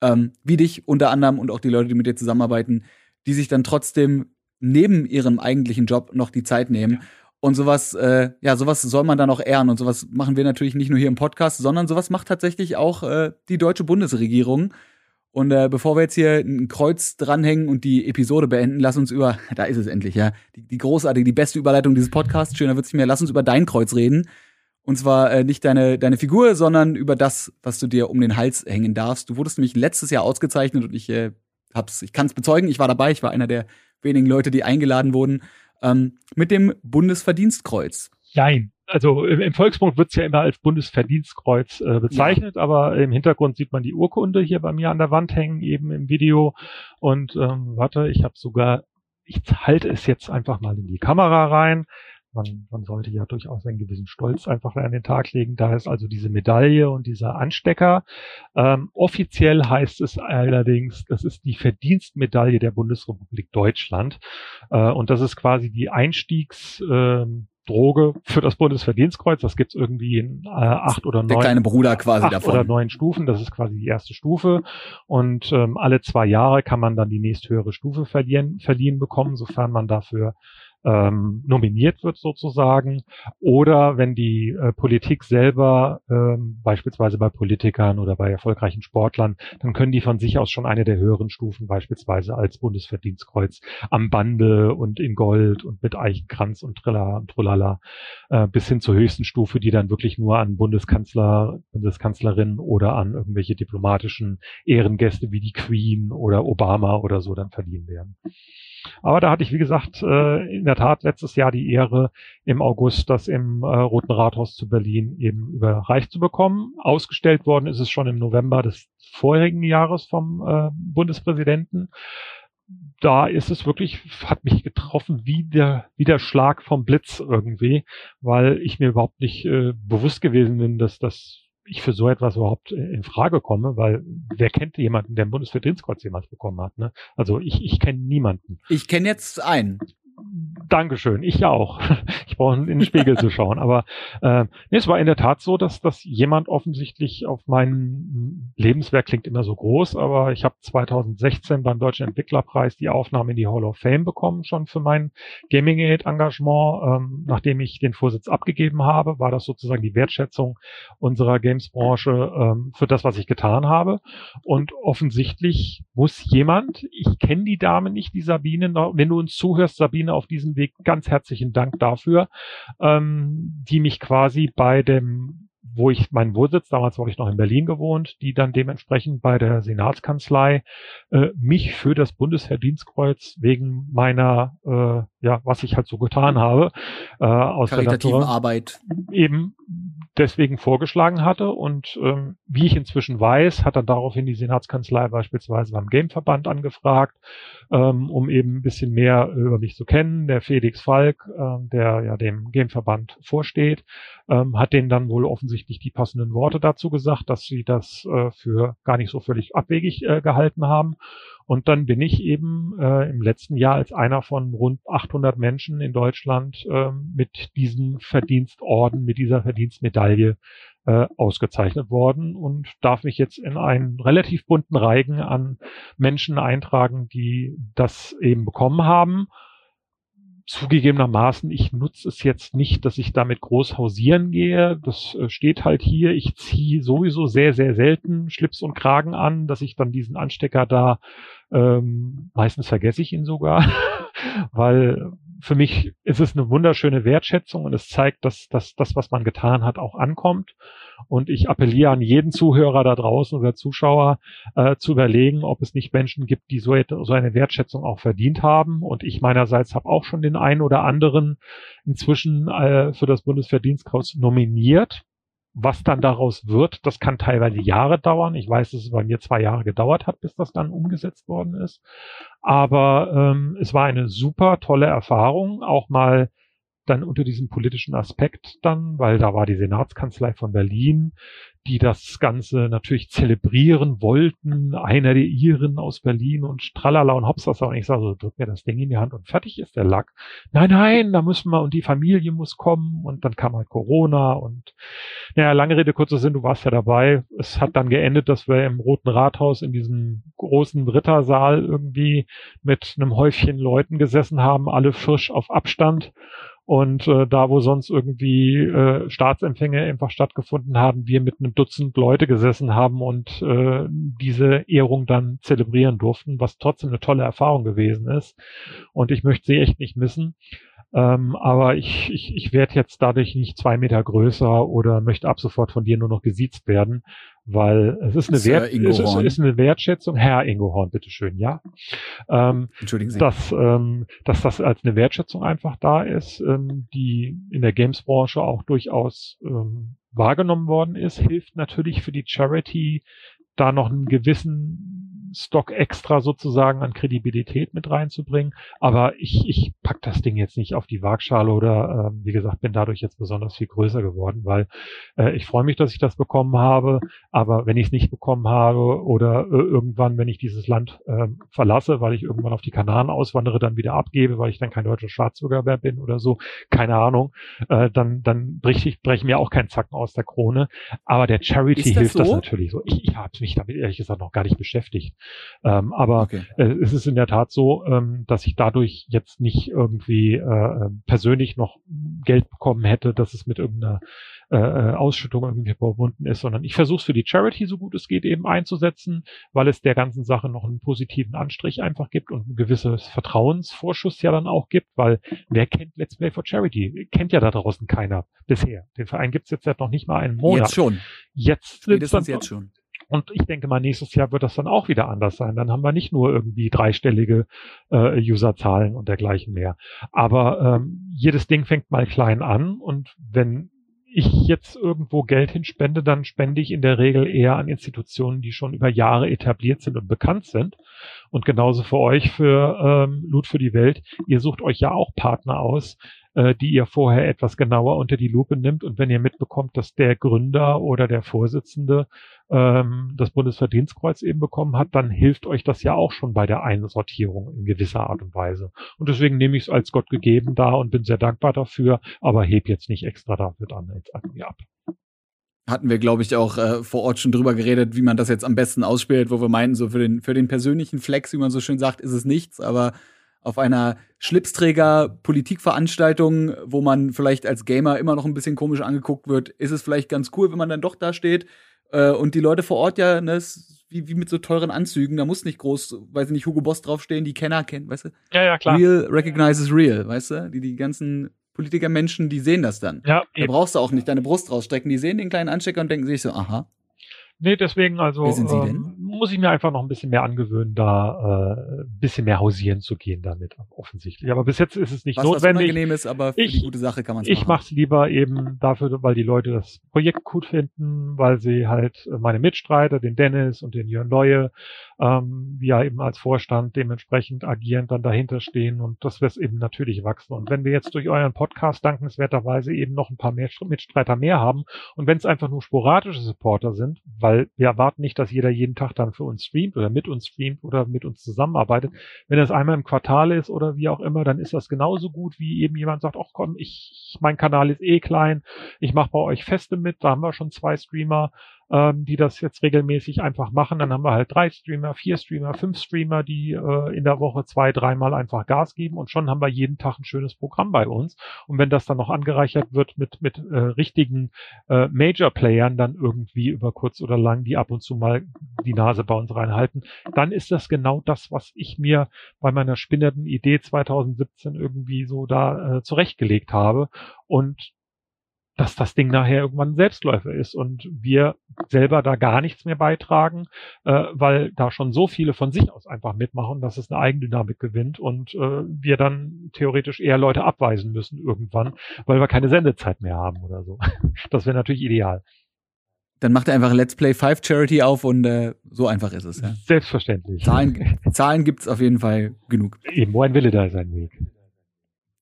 ähm, wie dich unter anderem und auch die Leute, die mit dir zusammenarbeiten, die sich dann trotzdem neben ihrem eigentlichen Job noch die Zeit nehmen. Und sowas, äh, ja, sowas soll man dann auch ehren. Und sowas machen wir natürlich nicht nur hier im Podcast, sondern sowas macht tatsächlich auch äh, die deutsche Bundesregierung. Und äh, bevor wir jetzt hier ein Kreuz dranhängen und die Episode beenden, lass uns über, da ist es endlich, ja, die, die großartige, die beste Überleitung dieses Podcasts, schöner wird's nicht mehr, lass uns über dein Kreuz reden. Und zwar äh, nicht deine, deine Figur, sondern über das, was du dir um den Hals hängen darfst. Du wurdest nämlich letztes Jahr ausgezeichnet und ich äh, hab's, ich kann es bezeugen, ich war dabei, ich war einer der wenigen Leute, die eingeladen wurden, ähm, mit dem Bundesverdienstkreuz. Nein. Also im, im Volksmund wird's ja immer als Bundesverdienstkreuz äh, bezeichnet, aber im Hintergrund sieht man die Urkunde hier bei mir an der Wand hängen, eben im Video. Und ähm, warte, ich habe sogar, ich halte es jetzt einfach mal in die Kamera rein. Man, man sollte ja durchaus einen gewissen Stolz einfach an den Tag legen. Da ist also diese Medaille und dieser Anstecker. Ähm, offiziell heißt es allerdings, das ist die Verdienstmedaille der Bundesrepublik Deutschland. Äh, und das ist quasi die Einstiegs, ähm, Droge für das Bundesverdienstkreuz. Das gibt's irgendwie in äh, acht oder neun. Der kleine Bruder quasi acht davon. oder neun Stufen. Das ist quasi die erste Stufe. Und ähm, alle zwei Jahre kann man dann die nächsthöhere Stufe verlieren, verliehen bekommen, sofern man dafür ähm, nominiert wird sozusagen oder wenn die äh, Politik selber ähm, beispielsweise bei Politikern oder bei erfolgreichen Sportlern, dann können die von sich aus schon eine der höheren Stufen beispielsweise als Bundesverdienstkreuz am Bande und in Gold und mit Eichenkranz und Trilla und Trullala äh, bis hin zur höchsten Stufe, die dann wirklich nur an Bundeskanzler, Bundeskanzlerin oder an irgendwelche diplomatischen Ehrengäste wie die Queen oder Obama oder so dann verliehen werden. Aber da hatte ich, wie gesagt, äh, in der Tat letztes Jahr die Ehre, im August das im äh, Roten Rathaus zu Berlin eben überreicht zu bekommen. Ausgestellt worden ist es schon im November des vorherigen Jahres vom äh, Bundespräsidenten. Da ist es wirklich, hat mich getroffen wie der, wie der Schlag vom Blitz irgendwie, weil ich mir überhaupt nicht äh, bewusst gewesen bin, dass das ich für so etwas überhaupt in Frage komme, weil wer kennt jemanden, der ein Bundesverdienstkreuz jemals bekommen hat? Ne? Also ich, ich kenne niemanden. Ich kenne jetzt einen. Dankeschön, ich ja auch. Ich brauche in den Spiegel zu schauen. Aber äh, nee, es war in der Tat so, dass, dass jemand offensichtlich auf mein Lebenswerk klingt immer so groß, aber ich habe 2016 beim Deutschen Entwicklerpreis die Aufnahme in die Hall of Fame bekommen, schon für mein Gaming Aid Engagement. Ähm, nachdem ich den Vorsitz abgegeben habe, war das sozusagen die Wertschätzung unserer Games-Branche ähm, für das, was ich getan habe. Und offensichtlich muss jemand, ich kenne die Dame nicht, die Sabine, wenn du uns zuhörst, Sabine, auf diesem Weg ganz herzlichen Dank dafür, ähm, die mich quasi bei dem wo ich meinen Wohnsitz, damals habe ich noch in Berlin gewohnt, die dann dementsprechend bei der Senatskanzlei äh, mich für das Bundesverdienstkreuz wegen meiner, äh, ja, was ich halt so getan habe, äh, aus der Natur, Arbeit. eben deswegen vorgeschlagen hatte. Und ähm, wie ich inzwischen weiß, hat er daraufhin die Senatskanzlei beispielsweise beim Gameverband angefragt, ähm, um eben ein bisschen mehr über mich zu kennen. Der Felix Falk, äh, der ja dem Gameverband vorsteht, ähm, hat denen dann wohl offensichtlich die passenden Worte dazu gesagt, dass sie das äh, für gar nicht so völlig abwegig äh, gehalten haben. Und dann bin ich eben äh, im letzten Jahr als einer von rund 800 Menschen in Deutschland äh, mit diesem Verdienstorden, mit dieser Verdienstmedaille äh, ausgezeichnet worden und darf mich jetzt in einen relativ bunten Reigen an Menschen eintragen, die das eben bekommen haben zugegebenermaßen, ich nutze es jetzt nicht, dass ich damit groß hausieren gehe. Das äh, steht halt hier. Ich ziehe sowieso sehr, sehr selten Schlips und Kragen an, dass ich dann diesen Anstecker da, ähm, meistens vergesse ich ihn sogar, weil für mich ist es eine wunderschöne Wertschätzung und es zeigt, dass, dass das, was man getan hat, auch ankommt. Und ich appelliere an jeden Zuhörer da draußen oder Zuschauer äh, zu überlegen, ob es nicht Menschen gibt, die so, so eine Wertschätzung auch verdient haben. Und ich meinerseits habe auch schon den einen oder anderen inzwischen äh, für das Bundesverdienstkreuz nominiert. Was dann daraus wird, das kann teilweise Jahre dauern. Ich weiß, dass es bei mir zwei Jahre gedauert hat, bis das dann umgesetzt worden ist. Aber ähm, es war eine super tolle Erfahrung, auch mal dann unter diesem politischen Aspekt dann, weil da war die Senatskanzlei von Berlin, die das Ganze natürlich zelebrieren wollten, einer der Iren aus Berlin und tralala und hopsasa und ich sage so, drück mir das Ding in die Hand und fertig ist der Lack. Nein, nein, da müssen wir und die Familie muss kommen und dann kam halt Corona und naja, lange Rede, kurzer Sinn, du warst ja dabei. Es hat dann geendet, dass wir im Roten Rathaus in diesem großen Rittersaal irgendwie mit einem Häufchen Leuten gesessen haben, alle frisch auf Abstand und äh, da, wo sonst irgendwie äh, Staatsempfänge einfach stattgefunden haben, wir mit einem Dutzend Leute gesessen haben und äh, diese Ehrung dann zelebrieren durften, was trotzdem eine tolle Erfahrung gewesen ist. Und ich möchte sie echt nicht missen. Ähm, aber ich, ich, ich werde jetzt dadurch nicht zwei Meter größer oder möchte ab sofort von dir nur noch gesiezt werden, weil es ist eine, Wert, es ist, ist, eine Wertschätzung. Herr Ingohorn, bitteschön, ja. Ähm, Entschuldigen Sie. Dass, ähm, dass das als eine Wertschätzung einfach da ist, ähm, die in der Games-Branche auch durchaus ähm, wahrgenommen worden ist, hilft natürlich für die Charity da noch einen gewissen Stock extra sozusagen an Kredibilität mit reinzubringen. Aber ich, ich pack das Ding jetzt nicht auf die Waagschale oder äh, wie gesagt, bin dadurch jetzt besonders viel größer geworden, weil äh, ich freue mich, dass ich das bekommen habe. Aber wenn ich es nicht bekommen habe oder äh, irgendwann, wenn ich dieses Land äh, verlasse, weil ich irgendwann auf die Kanaren auswandere, dann wieder abgebe, weil ich dann kein deutscher Staatsbürger mehr bin oder so, keine Ahnung, äh, dann, dann breche ich brech mir auch kein Zacken aus der Krone. Aber der Charity das hilft so? das natürlich so. Ich, ich habe mich damit ehrlich gesagt noch gar nicht beschäftigt. Ähm, aber okay. äh, es ist in der Tat so, ähm, dass ich dadurch jetzt nicht irgendwie äh, persönlich noch Geld bekommen hätte, dass es mit irgendeiner äh, äh, Ausschüttung irgendwie verbunden ist, sondern ich versuche es für die Charity so gut es geht eben einzusetzen, weil es der ganzen Sache noch einen positiven Anstrich einfach gibt und ein gewisses Vertrauensvorschuss ja dann auch gibt, weil wer kennt Let's Play for Charity? Kennt ja da draußen keiner bisher. Den Verein gibt es jetzt ja noch nicht mal einen Monat. Jetzt schon. Jetzt, Spätestens jetzt schon. Und ich denke mal, nächstes Jahr wird das dann auch wieder anders sein. Dann haben wir nicht nur irgendwie dreistellige äh, Userzahlen und dergleichen mehr. Aber ähm, jedes Ding fängt mal klein an und wenn ich jetzt irgendwo Geld hinspende, dann spende ich in der Regel eher an Institutionen, die schon über Jahre etabliert sind und bekannt sind. Und genauso für euch, für ähm, Loot für die Welt. Ihr sucht euch ja auch Partner aus, äh, die ihr vorher etwas genauer unter die Lupe nimmt. Und wenn ihr mitbekommt, dass der Gründer oder der Vorsitzende ähm, das Bundesverdienstkreuz eben bekommen hat, dann hilft euch das ja auch schon bei der Einsortierung in gewisser Art und Weise. Und deswegen nehme ich es als Gott gegeben da und bin sehr dankbar dafür, aber heb jetzt nicht extra dafür dann jetzt mir ab hatten wir, glaube ich, auch äh, vor Ort schon drüber geredet, wie man das jetzt am besten ausspielt, wo wir meinten, so für den, für den persönlichen Flex, wie man so schön sagt, ist es nichts, aber auf einer Schlipsträger-Politikveranstaltung, wo man vielleicht als Gamer immer noch ein bisschen komisch angeguckt wird, ist es vielleicht ganz cool, wenn man dann doch da steht äh, und die Leute vor Ort ja, ne, wie, wie mit so teuren Anzügen, da muss nicht groß, weiß ich nicht, Hugo Boss draufstehen, die Kenner kennen, weißt du? Ja, ja, klar. Real recognizes real, weißt du? Die, die ganzen Politikermenschen, die sehen das dann. Ja, da brauchst du auch nicht deine Brust rausstrecken. Die sehen den kleinen Anstecker und denken sich so, aha. Nee, deswegen also? Ähm, muss ich mir einfach noch ein bisschen mehr angewöhnen, da äh, ein bisschen mehr hausieren zu gehen damit, offensichtlich. Aber bis jetzt ist es nicht was, notwendig. Was unangenehm ist, aber für ich, die gute Sache kann man es Ich mach's lieber eben dafür, weil die Leute das Projekt gut finden, weil sie halt meine Mitstreiter, den Dennis und den Jörn Leue, ähm, wir eben als Vorstand dementsprechend agierend dann dahinter stehen und das wird eben natürlich wachsen. Und wenn wir jetzt durch euren Podcast dankenswerterweise eben noch ein paar mehr Mitstreiter mehr haben und wenn es einfach nur sporadische Supporter sind, weil wir erwarten nicht, dass jeder jeden Tag dann für uns streamt oder mit uns streamt oder mit uns zusammenarbeitet. Wenn das einmal im Quartal ist oder wie auch immer, dann ist das genauso gut, wie eben jemand sagt, ach komm, ich, mein Kanal ist eh klein, ich mache bei euch Feste mit, da haben wir schon zwei Streamer, ähm, die das jetzt regelmäßig einfach machen. Dann haben wir halt drei Streamer, vier Streamer, fünf Streamer, die äh, in der Woche zwei, dreimal einfach Gas geben und schon haben wir jeden Tag ein schönes Programm bei uns. Und wenn das dann noch angereichert wird mit, mit äh, richtigen äh, Major-Playern dann irgendwie über kurz oder lang, die ab und zu mal die Nase bei uns reinhalten, dann ist das genau das, was ich mir bei meiner spinnenden Idee 2017 irgendwie so da äh, zurechtgelegt habe. Und dass das Ding nachher irgendwann ein Selbstläufer ist und wir selber da gar nichts mehr beitragen, äh, weil da schon so viele von sich aus einfach mitmachen, dass es eine Eigendynamik gewinnt und äh, wir dann theoretisch eher Leute abweisen müssen irgendwann, weil wir keine Sendezeit mehr haben oder so. Das wäre natürlich ideal. Dann macht er einfach Let's Play 5 Charity auf und äh, so einfach ist es. Ja? Selbstverständlich. Zahlen, Zahlen gibt es auf jeden Fall genug. Eben, wo ein Wille da ist ein Weg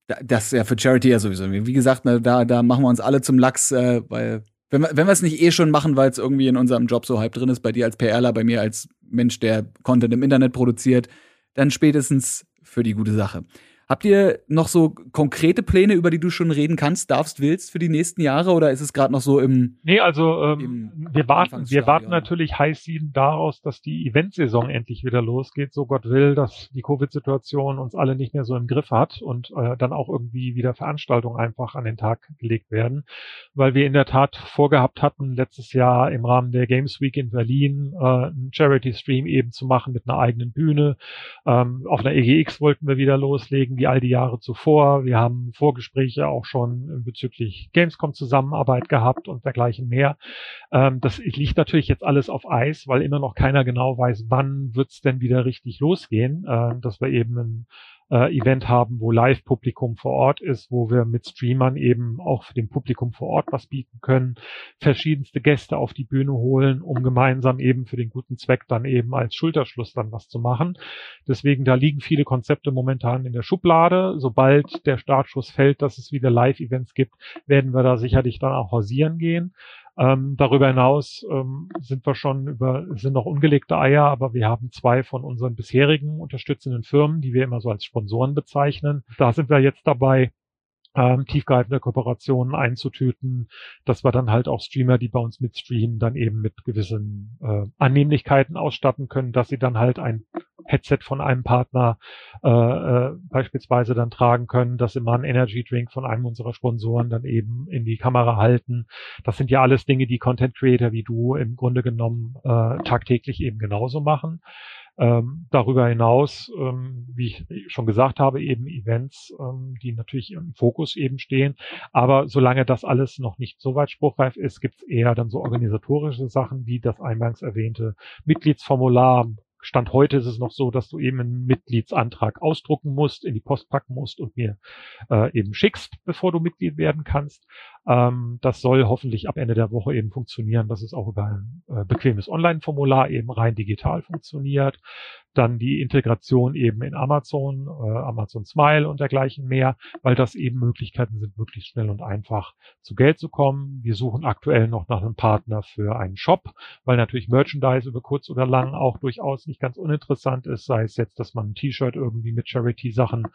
das ist ja für Charity ja sowieso. Wie gesagt, ne, da, da machen wir uns alle zum Lachs, äh, weil wenn wir, wenn wir es nicht eh schon machen, weil es irgendwie in unserem Job so halb drin ist, bei dir als PRler, bei mir als Mensch, der Content im Internet produziert, dann spätestens für die gute Sache. Habt ihr noch so konkrete Pläne, über die du schon reden kannst, darfst, willst für die nächsten Jahre? Oder ist es gerade noch so im Nee, also ähm, wir warten wir warten natürlich heiß daraus, dass die Eventsaison endlich wieder losgeht, so Gott will, dass die Covid-Situation uns alle nicht mehr so im Griff hat und äh, dann auch irgendwie wieder Veranstaltungen einfach an den Tag gelegt werden, weil wir in der Tat vorgehabt hatten, letztes Jahr im Rahmen der Games Week in Berlin äh, einen Charity Stream eben zu machen mit einer eigenen Bühne. Ähm, auf einer EGX wollten wir wieder loslegen wie all die Jahre zuvor. Wir haben Vorgespräche auch schon bezüglich Gamescom Zusammenarbeit gehabt und dergleichen mehr. Ähm, das liegt natürlich jetzt alles auf Eis, weil immer noch keiner genau weiß, wann wird's denn wieder richtig losgehen, äh, dass wir eben ein äh, Event haben, wo Live-Publikum vor Ort ist, wo wir mit Streamern eben auch für dem Publikum vor Ort was bieten können, verschiedenste Gäste auf die Bühne holen, um gemeinsam eben für den guten Zweck dann eben als Schulterschluss dann was zu machen. Deswegen, da liegen viele Konzepte momentan in der Schublade. Sobald der Startschuss fällt, dass es wieder Live-Events gibt, werden wir da sicherlich dann auch hausieren gehen. Ähm, darüber hinaus ähm, sind wir schon über, sind noch ungelegte Eier, aber wir haben zwei von unseren bisherigen unterstützenden Firmen, die wir immer so als Sponsoren bezeichnen. Da sind wir jetzt dabei, ähm, tiefgreifende Kooperationen einzutüten, dass wir dann halt auch Streamer, die bei uns mitstreamen, dann eben mit gewissen äh, Annehmlichkeiten ausstatten können, dass sie dann halt ein Headset von einem Partner äh, äh, beispielsweise dann tragen können, dass sie mal einen Energy Drink von einem unserer Sponsoren dann eben in die Kamera halten. Das sind ja alles Dinge, die Content Creator wie du im Grunde genommen äh, tagtäglich eben genauso machen. Ähm, darüber hinaus, ähm, wie ich schon gesagt habe, eben Events, ähm, die natürlich im Fokus eben stehen. Aber solange das alles noch nicht so weit spruchreif ist, gibt es eher dann so organisatorische Sachen wie das eingangs erwähnte Mitgliedsformular, Stand heute ist es noch so, dass du eben einen Mitgliedsantrag ausdrucken musst, in die Post packen musst und mir äh, eben schickst, bevor du Mitglied werden kannst. Ähm, das soll hoffentlich ab Ende der Woche eben funktionieren, dass es auch über ein äh, bequemes Online-Formular eben rein digital funktioniert. Dann die Integration eben in Amazon, äh, Amazon Smile und dergleichen mehr, weil das eben Möglichkeiten sind, möglichst schnell und einfach zu Geld zu kommen. Wir suchen aktuell noch nach einem Partner für einen Shop, weil natürlich Merchandise über kurz oder lang auch durchaus nicht ganz uninteressant ist, sei es jetzt, dass man ein T-Shirt irgendwie mit Charity-Sachen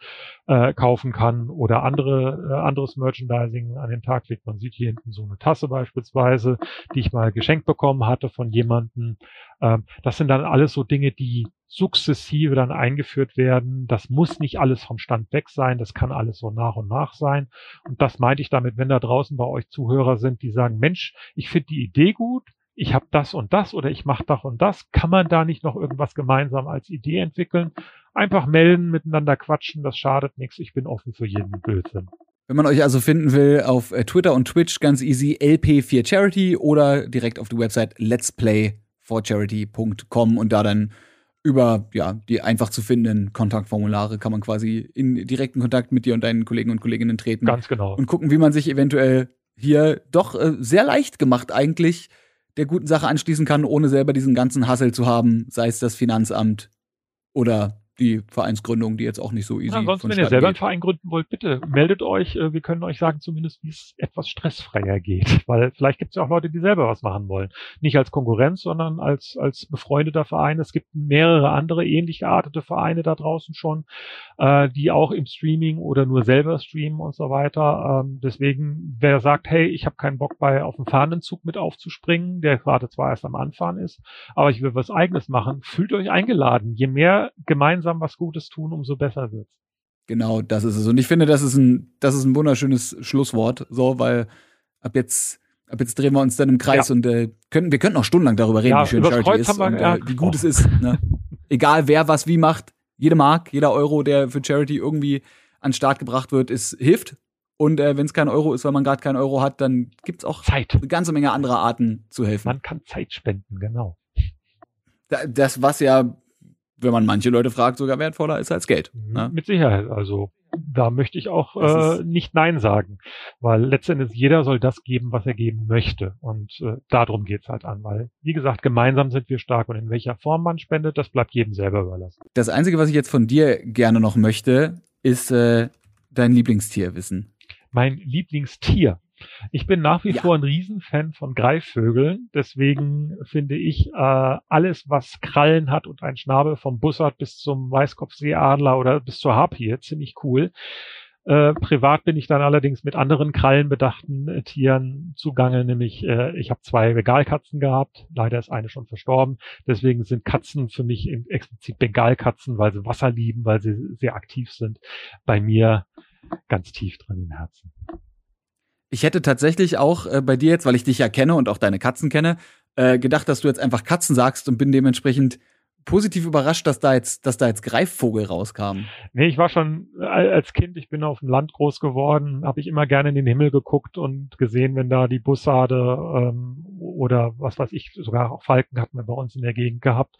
äh, kaufen kann oder andere äh, anderes Merchandising an den Tag legt. Man sieht hier hinten so eine Tasse beispielsweise, die ich mal geschenkt bekommen hatte von jemandem. Ähm, das sind dann alles so Dinge, die sukzessive dann eingeführt werden. Das muss nicht alles vom Stand weg sein, das kann alles so nach und nach sein. Und das meinte ich damit, wenn da draußen bei euch Zuhörer sind, die sagen, Mensch, ich finde die Idee gut, ich habe das und das oder ich mache das und das, kann man da nicht noch irgendwas gemeinsam als Idee entwickeln? Einfach melden, miteinander quatschen, das schadet nichts, ich bin offen für jeden Blödsinn. Wenn man euch also finden will, auf äh, Twitter und Twitch ganz easy LP4Charity oder direkt auf die Website Let's Play forcharity.com und da dann über ja, die einfach zu findenden Kontaktformulare kann man quasi in direkten Kontakt mit dir und deinen Kollegen und Kolleginnen treten. Ganz genau. Und gucken, wie man sich eventuell hier doch äh, sehr leicht gemacht eigentlich der guten Sache anschließen kann, ohne selber diesen ganzen Hassel zu haben, sei es das Finanzamt oder die Vereinsgründung, die jetzt auch nicht so easy ist. Ja, ansonsten, wenn ihr selber geht. einen Verein gründen wollt, bitte meldet euch. Äh, wir können euch sagen, zumindest wie es etwas stressfreier geht. Weil vielleicht gibt es ja auch Leute, die selber was machen wollen. Nicht als Konkurrenz, sondern als, als befreundeter Verein. Es gibt mehrere andere ähnlich geartete Vereine da draußen schon, äh, die auch im Streaming oder nur selber streamen und so weiter. Ähm, deswegen, wer sagt, hey, ich habe keinen Bock bei auf dem Fahnenzug mit aufzuspringen, der gerade zwar erst am Anfahren ist, aber ich will was eigenes machen, fühlt euch eingeladen. Je mehr gemeinsam gemeinsam was Gutes tun, umso besser wird's. Genau, das ist es. Und ich finde, das ist ein, das ist ein wunderschönes Schlusswort, so, weil ab jetzt, ab jetzt drehen wir uns dann im Kreis ja. und äh, können, wir könnten auch stundenlang darüber reden, ja, wie schön Charity Kreuz ist und äh, wie gut es ist. Ne? Egal wer was wie macht, jede Mark, jeder Euro, der für Charity irgendwie an den Start gebracht wird, ist hilft. Und äh, wenn es kein Euro ist, weil man gerade kein Euro hat, dann gibt's auch Zeit. eine ganze Menge anderer Arten zu helfen. Man kann Zeit spenden, genau. Das, was ja wenn man manche Leute fragt, sogar wertvoller ist als Geld. Ne? Mit Sicherheit. Also da möchte ich auch äh, nicht Nein sagen, weil letztendlich jeder soll das geben, was er geben möchte. Und äh, darum geht's halt an, weil, wie gesagt, gemeinsam sind wir stark und in welcher Form man spendet, das bleibt jedem selber überlassen. Das Einzige, was ich jetzt von dir gerne noch möchte, ist äh, dein Lieblingstier wissen. Mein Lieblingstier. Ich bin nach wie ja. vor ein Riesenfan von Greifvögeln. Deswegen finde ich äh, alles, was Krallen hat und ein Schnabel vom Bussard bis zum Weißkopfseeadler oder bis zur Harpie ziemlich cool. Äh, privat bin ich dann allerdings mit anderen krallenbedachten äh, Tieren zugange, nämlich äh, ich habe zwei Bengalkatzen gehabt, leider ist eine schon verstorben, deswegen sind Katzen für mich explizit Bengalkatzen, weil sie Wasser lieben, weil sie sehr aktiv sind, bei mir ganz tief drin im Herzen. Ich hätte tatsächlich auch äh, bei dir jetzt, weil ich dich ja kenne und auch deine Katzen kenne, äh, gedacht, dass du jetzt einfach Katzen sagst und bin dementsprechend positiv überrascht, dass da jetzt, dass da jetzt Greifvogel rauskam. Nee, ich war schon als Kind, ich bin auf dem Land groß geworden, habe ich immer gerne in den Himmel geguckt und gesehen, wenn da die Bussarde ähm, oder was weiß ich, sogar auch Falken hatten wir bei uns in der Gegend gehabt,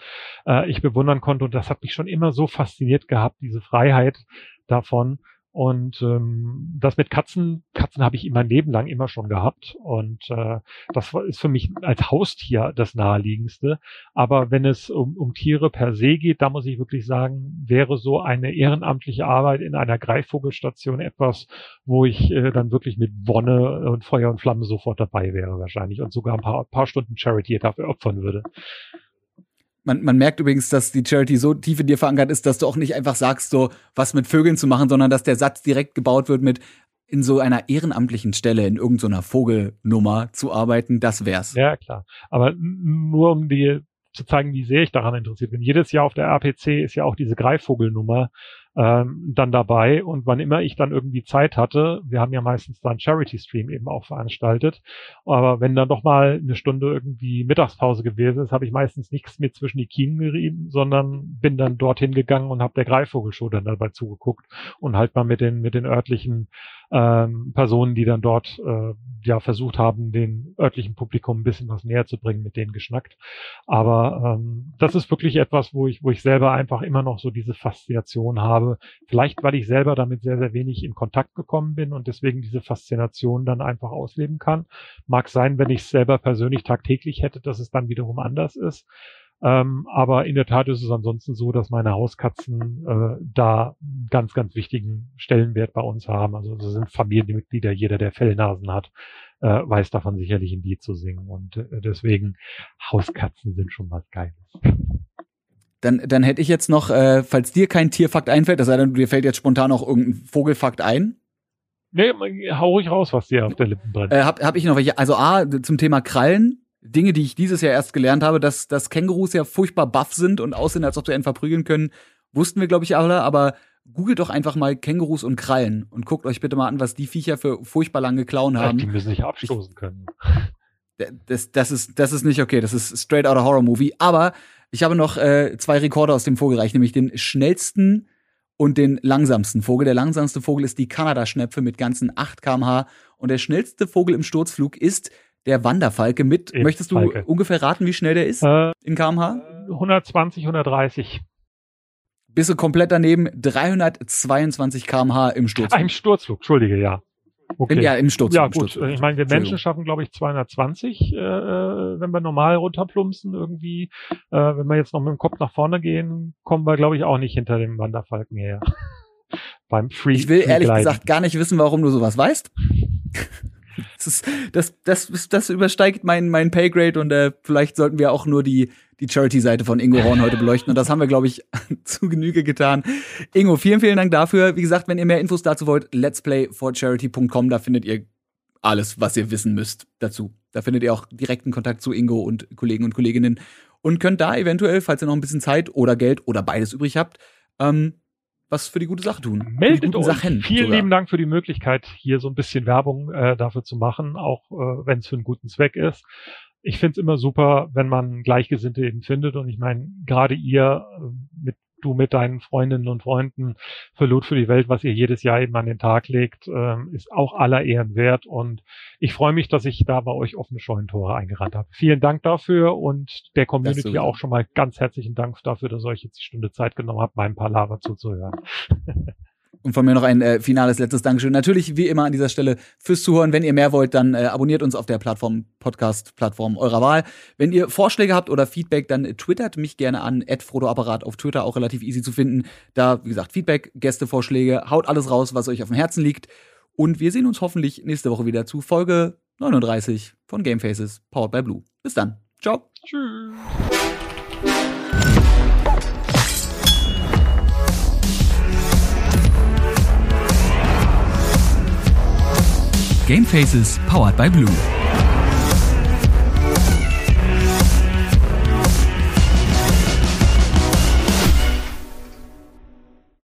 äh, ich bewundern konnte. Und das hat mich schon immer so fasziniert gehabt, diese Freiheit davon. Und ähm, das mit Katzen, Katzen habe ich immer Leben lang immer schon gehabt. Und äh, das ist für mich als Haustier das naheliegendste. Aber wenn es um, um Tiere per se geht, da muss ich wirklich sagen, wäre so eine ehrenamtliche Arbeit in einer Greifvogelstation etwas, wo ich äh, dann wirklich mit Wonne und Feuer und Flamme sofort dabei wäre wahrscheinlich und sogar ein paar, paar Stunden Charity dafür opfern würde. Man, man merkt übrigens, dass die Charity so tief in dir verankert ist, dass du auch nicht einfach sagst, so was mit Vögeln zu machen, sondern dass der Satz direkt gebaut wird mit in so einer ehrenamtlichen Stelle in irgendeiner Vogelnummer zu arbeiten, das wär's. Ja, klar. Aber nur um dir zu zeigen, wie sehr ich daran interessiert bin. Jedes Jahr auf der RPC ist ja auch diese Greifvogelnummer ähm, dann dabei. Und wann immer ich dann irgendwie Zeit hatte, wir haben ja meistens dann Charity Stream eben auch veranstaltet, aber wenn dann doch mal eine Stunde irgendwie Mittagspause gewesen ist, habe ich meistens nichts mehr zwischen die Kiemen gerieben, sondern bin dann dorthin gegangen und habe der Greifvogelshow dann dabei zugeguckt und halt mal mit den mit den örtlichen ähm, Personen, die dann dort äh, ja versucht haben, den örtlichen Publikum ein bisschen was näher zu bringen, mit denen geschnackt. Aber ähm, das ist wirklich etwas, wo ich, wo ich selber einfach immer noch so diese Faszination habe. Vielleicht, weil ich selber damit sehr, sehr wenig in Kontakt gekommen bin und deswegen diese Faszination dann einfach ausleben kann. Mag sein, wenn ich es selber persönlich tagtäglich hätte, dass es dann wiederum anders ist. Ähm, aber in der Tat ist es ansonsten so, dass meine Hauskatzen äh, da einen ganz, ganz wichtigen Stellenwert bei uns haben. Also das sind Familienmitglieder. Jeder, der Fellnasen hat, äh, weiß davon sicherlich ein Lied zu singen. Und äh, deswegen Hauskatzen sind schon was Geiles. Dann, dann hätte ich jetzt noch, äh, falls dir kein Tierfakt einfällt, das sei denn, dir fällt jetzt spontan noch irgendein Vogelfakt ein. Nee, hau ruhig raus, was dir auf der Lippen brennt. Äh, hab, hab ich noch welche? Also A, zum Thema Krallen Dinge, die ich dieses Jahr erst gelernt habe, dass, dass Kängurus ja furchtbar buff sind und aussehen, als ob sie einen verprügeln können, wussten wir, glaube ich, alle, aber googelt doch einfach mal Kängurus und Krallen und guckt euch bitte mal an, was die Viecher für furchtbar lange Klauen haben. Die müssen sich abstoßen können. Das, das, ist, das ist nicht okay, das ist straight out of Horror Movie. Aber ich habe noch äh, zwei Rekorde aus dem Vogelreich, nämlich den schnellsten und den langsamsten Vogel. Der langsamste Vogel ist die Kanadaschnepfe mit ganzen 8 kmh und der schnellste Vogel im Sturzflug ist der Wanderfalke mit. Eben Möchtest du Falke. ungefähr raten, wie schnell der ist äh, in kmh? 120, 130. Bist du komplett daneben? 322 kmh im Sturzflug. Ah, im Sturzflug, entschuldige, ja. Okay. Ja, im Sturzflug. Ja, gut. Sturzflug. Ich meine, wir Menschen schaffen, glaube ich, 220, äh, wenn wir normal runterplumpsen irgendwie. Äh, wenn wir jetzt noch mit dem Kopf nach vorne gehen, kommen wir, glaube ich, auch nicht hinter dem Wanderfalken her. Beim Free. Ich will ehrlich gesagt gar nicht wissen, warum du sowas weißt. Das, ist, das, das, das übersteigt mein, mein Paygrade und äh, vielleicht sollten wir auch nur die, die Charity-Seite von Ingo Horn heute beleuchten. Und das haben wir, glaube ich, zu Genüge getan. Ingo, vielen, vielen Dank dafür. Wie gesagt, wenn ihr mehr Infos dazu wollt, let'splayforcharity.com, da findet ihr alles, was ihr wissen müsst dazu. Da findet ihr auch direkten Kontakt zu Ingo und Kollegen und Kolleginnen und könnt da eventuell, falls ihr noch ein bisschen Zeit oder Geld oder beides übrig habt, ähm, was für die gute Sache tun. Meldet euch. Sachen Vielen sogar. lieben Dank für die Möglichkeit, hier so ein bisschen Werbung äh, dafür zu machen, auch äh, wenn es für einen guten Zweck ist. Ich finde es immer super, wenn man Gleichgesinnte eben findet. Und ich meine, gerade ihr äh, mit du mit deinen Freundinnen und Freunden für Loot für die Welt, was ihr jedes Jahr eben an den Tag legt, ähm, ist auch aller Ehren wert. Und ich freue mich, dass ich da bei euch offene Scheunentore eingerannt habe. Vielen Dank dafür und der Community auch schon mal ganz herzlichen Dank dafür, dass ihr euch jetzt die Stunde Zeit genommen habt, meinem Palaver zuzuhören. Und von mir noch ein äh, finales letztes Dankeschön. Natürlich, wie immer an dieser Stelle fürs Zuhören. Wenn ihr mehr wollt, dann äh, abonniert uns auf der Plattform, Podcast-Plattform eurer Wahl. Wenn ihr Vorschläge habt oder Feedback, dann twittert mich gerne an, frodoapparat auf Twitter, auch relativ easy zu finden. Da, wie gesagt, Feedback, Gästevorschläge, haut alles raus, was euch auf dem Herzen liegt. Und wir sehen uns hoffentlich nächste Woche wieder zu Folge 39 von Game Faces, powered by Blue. Bis dann. Ciao. Tschüss. Game Faces powered by Blue.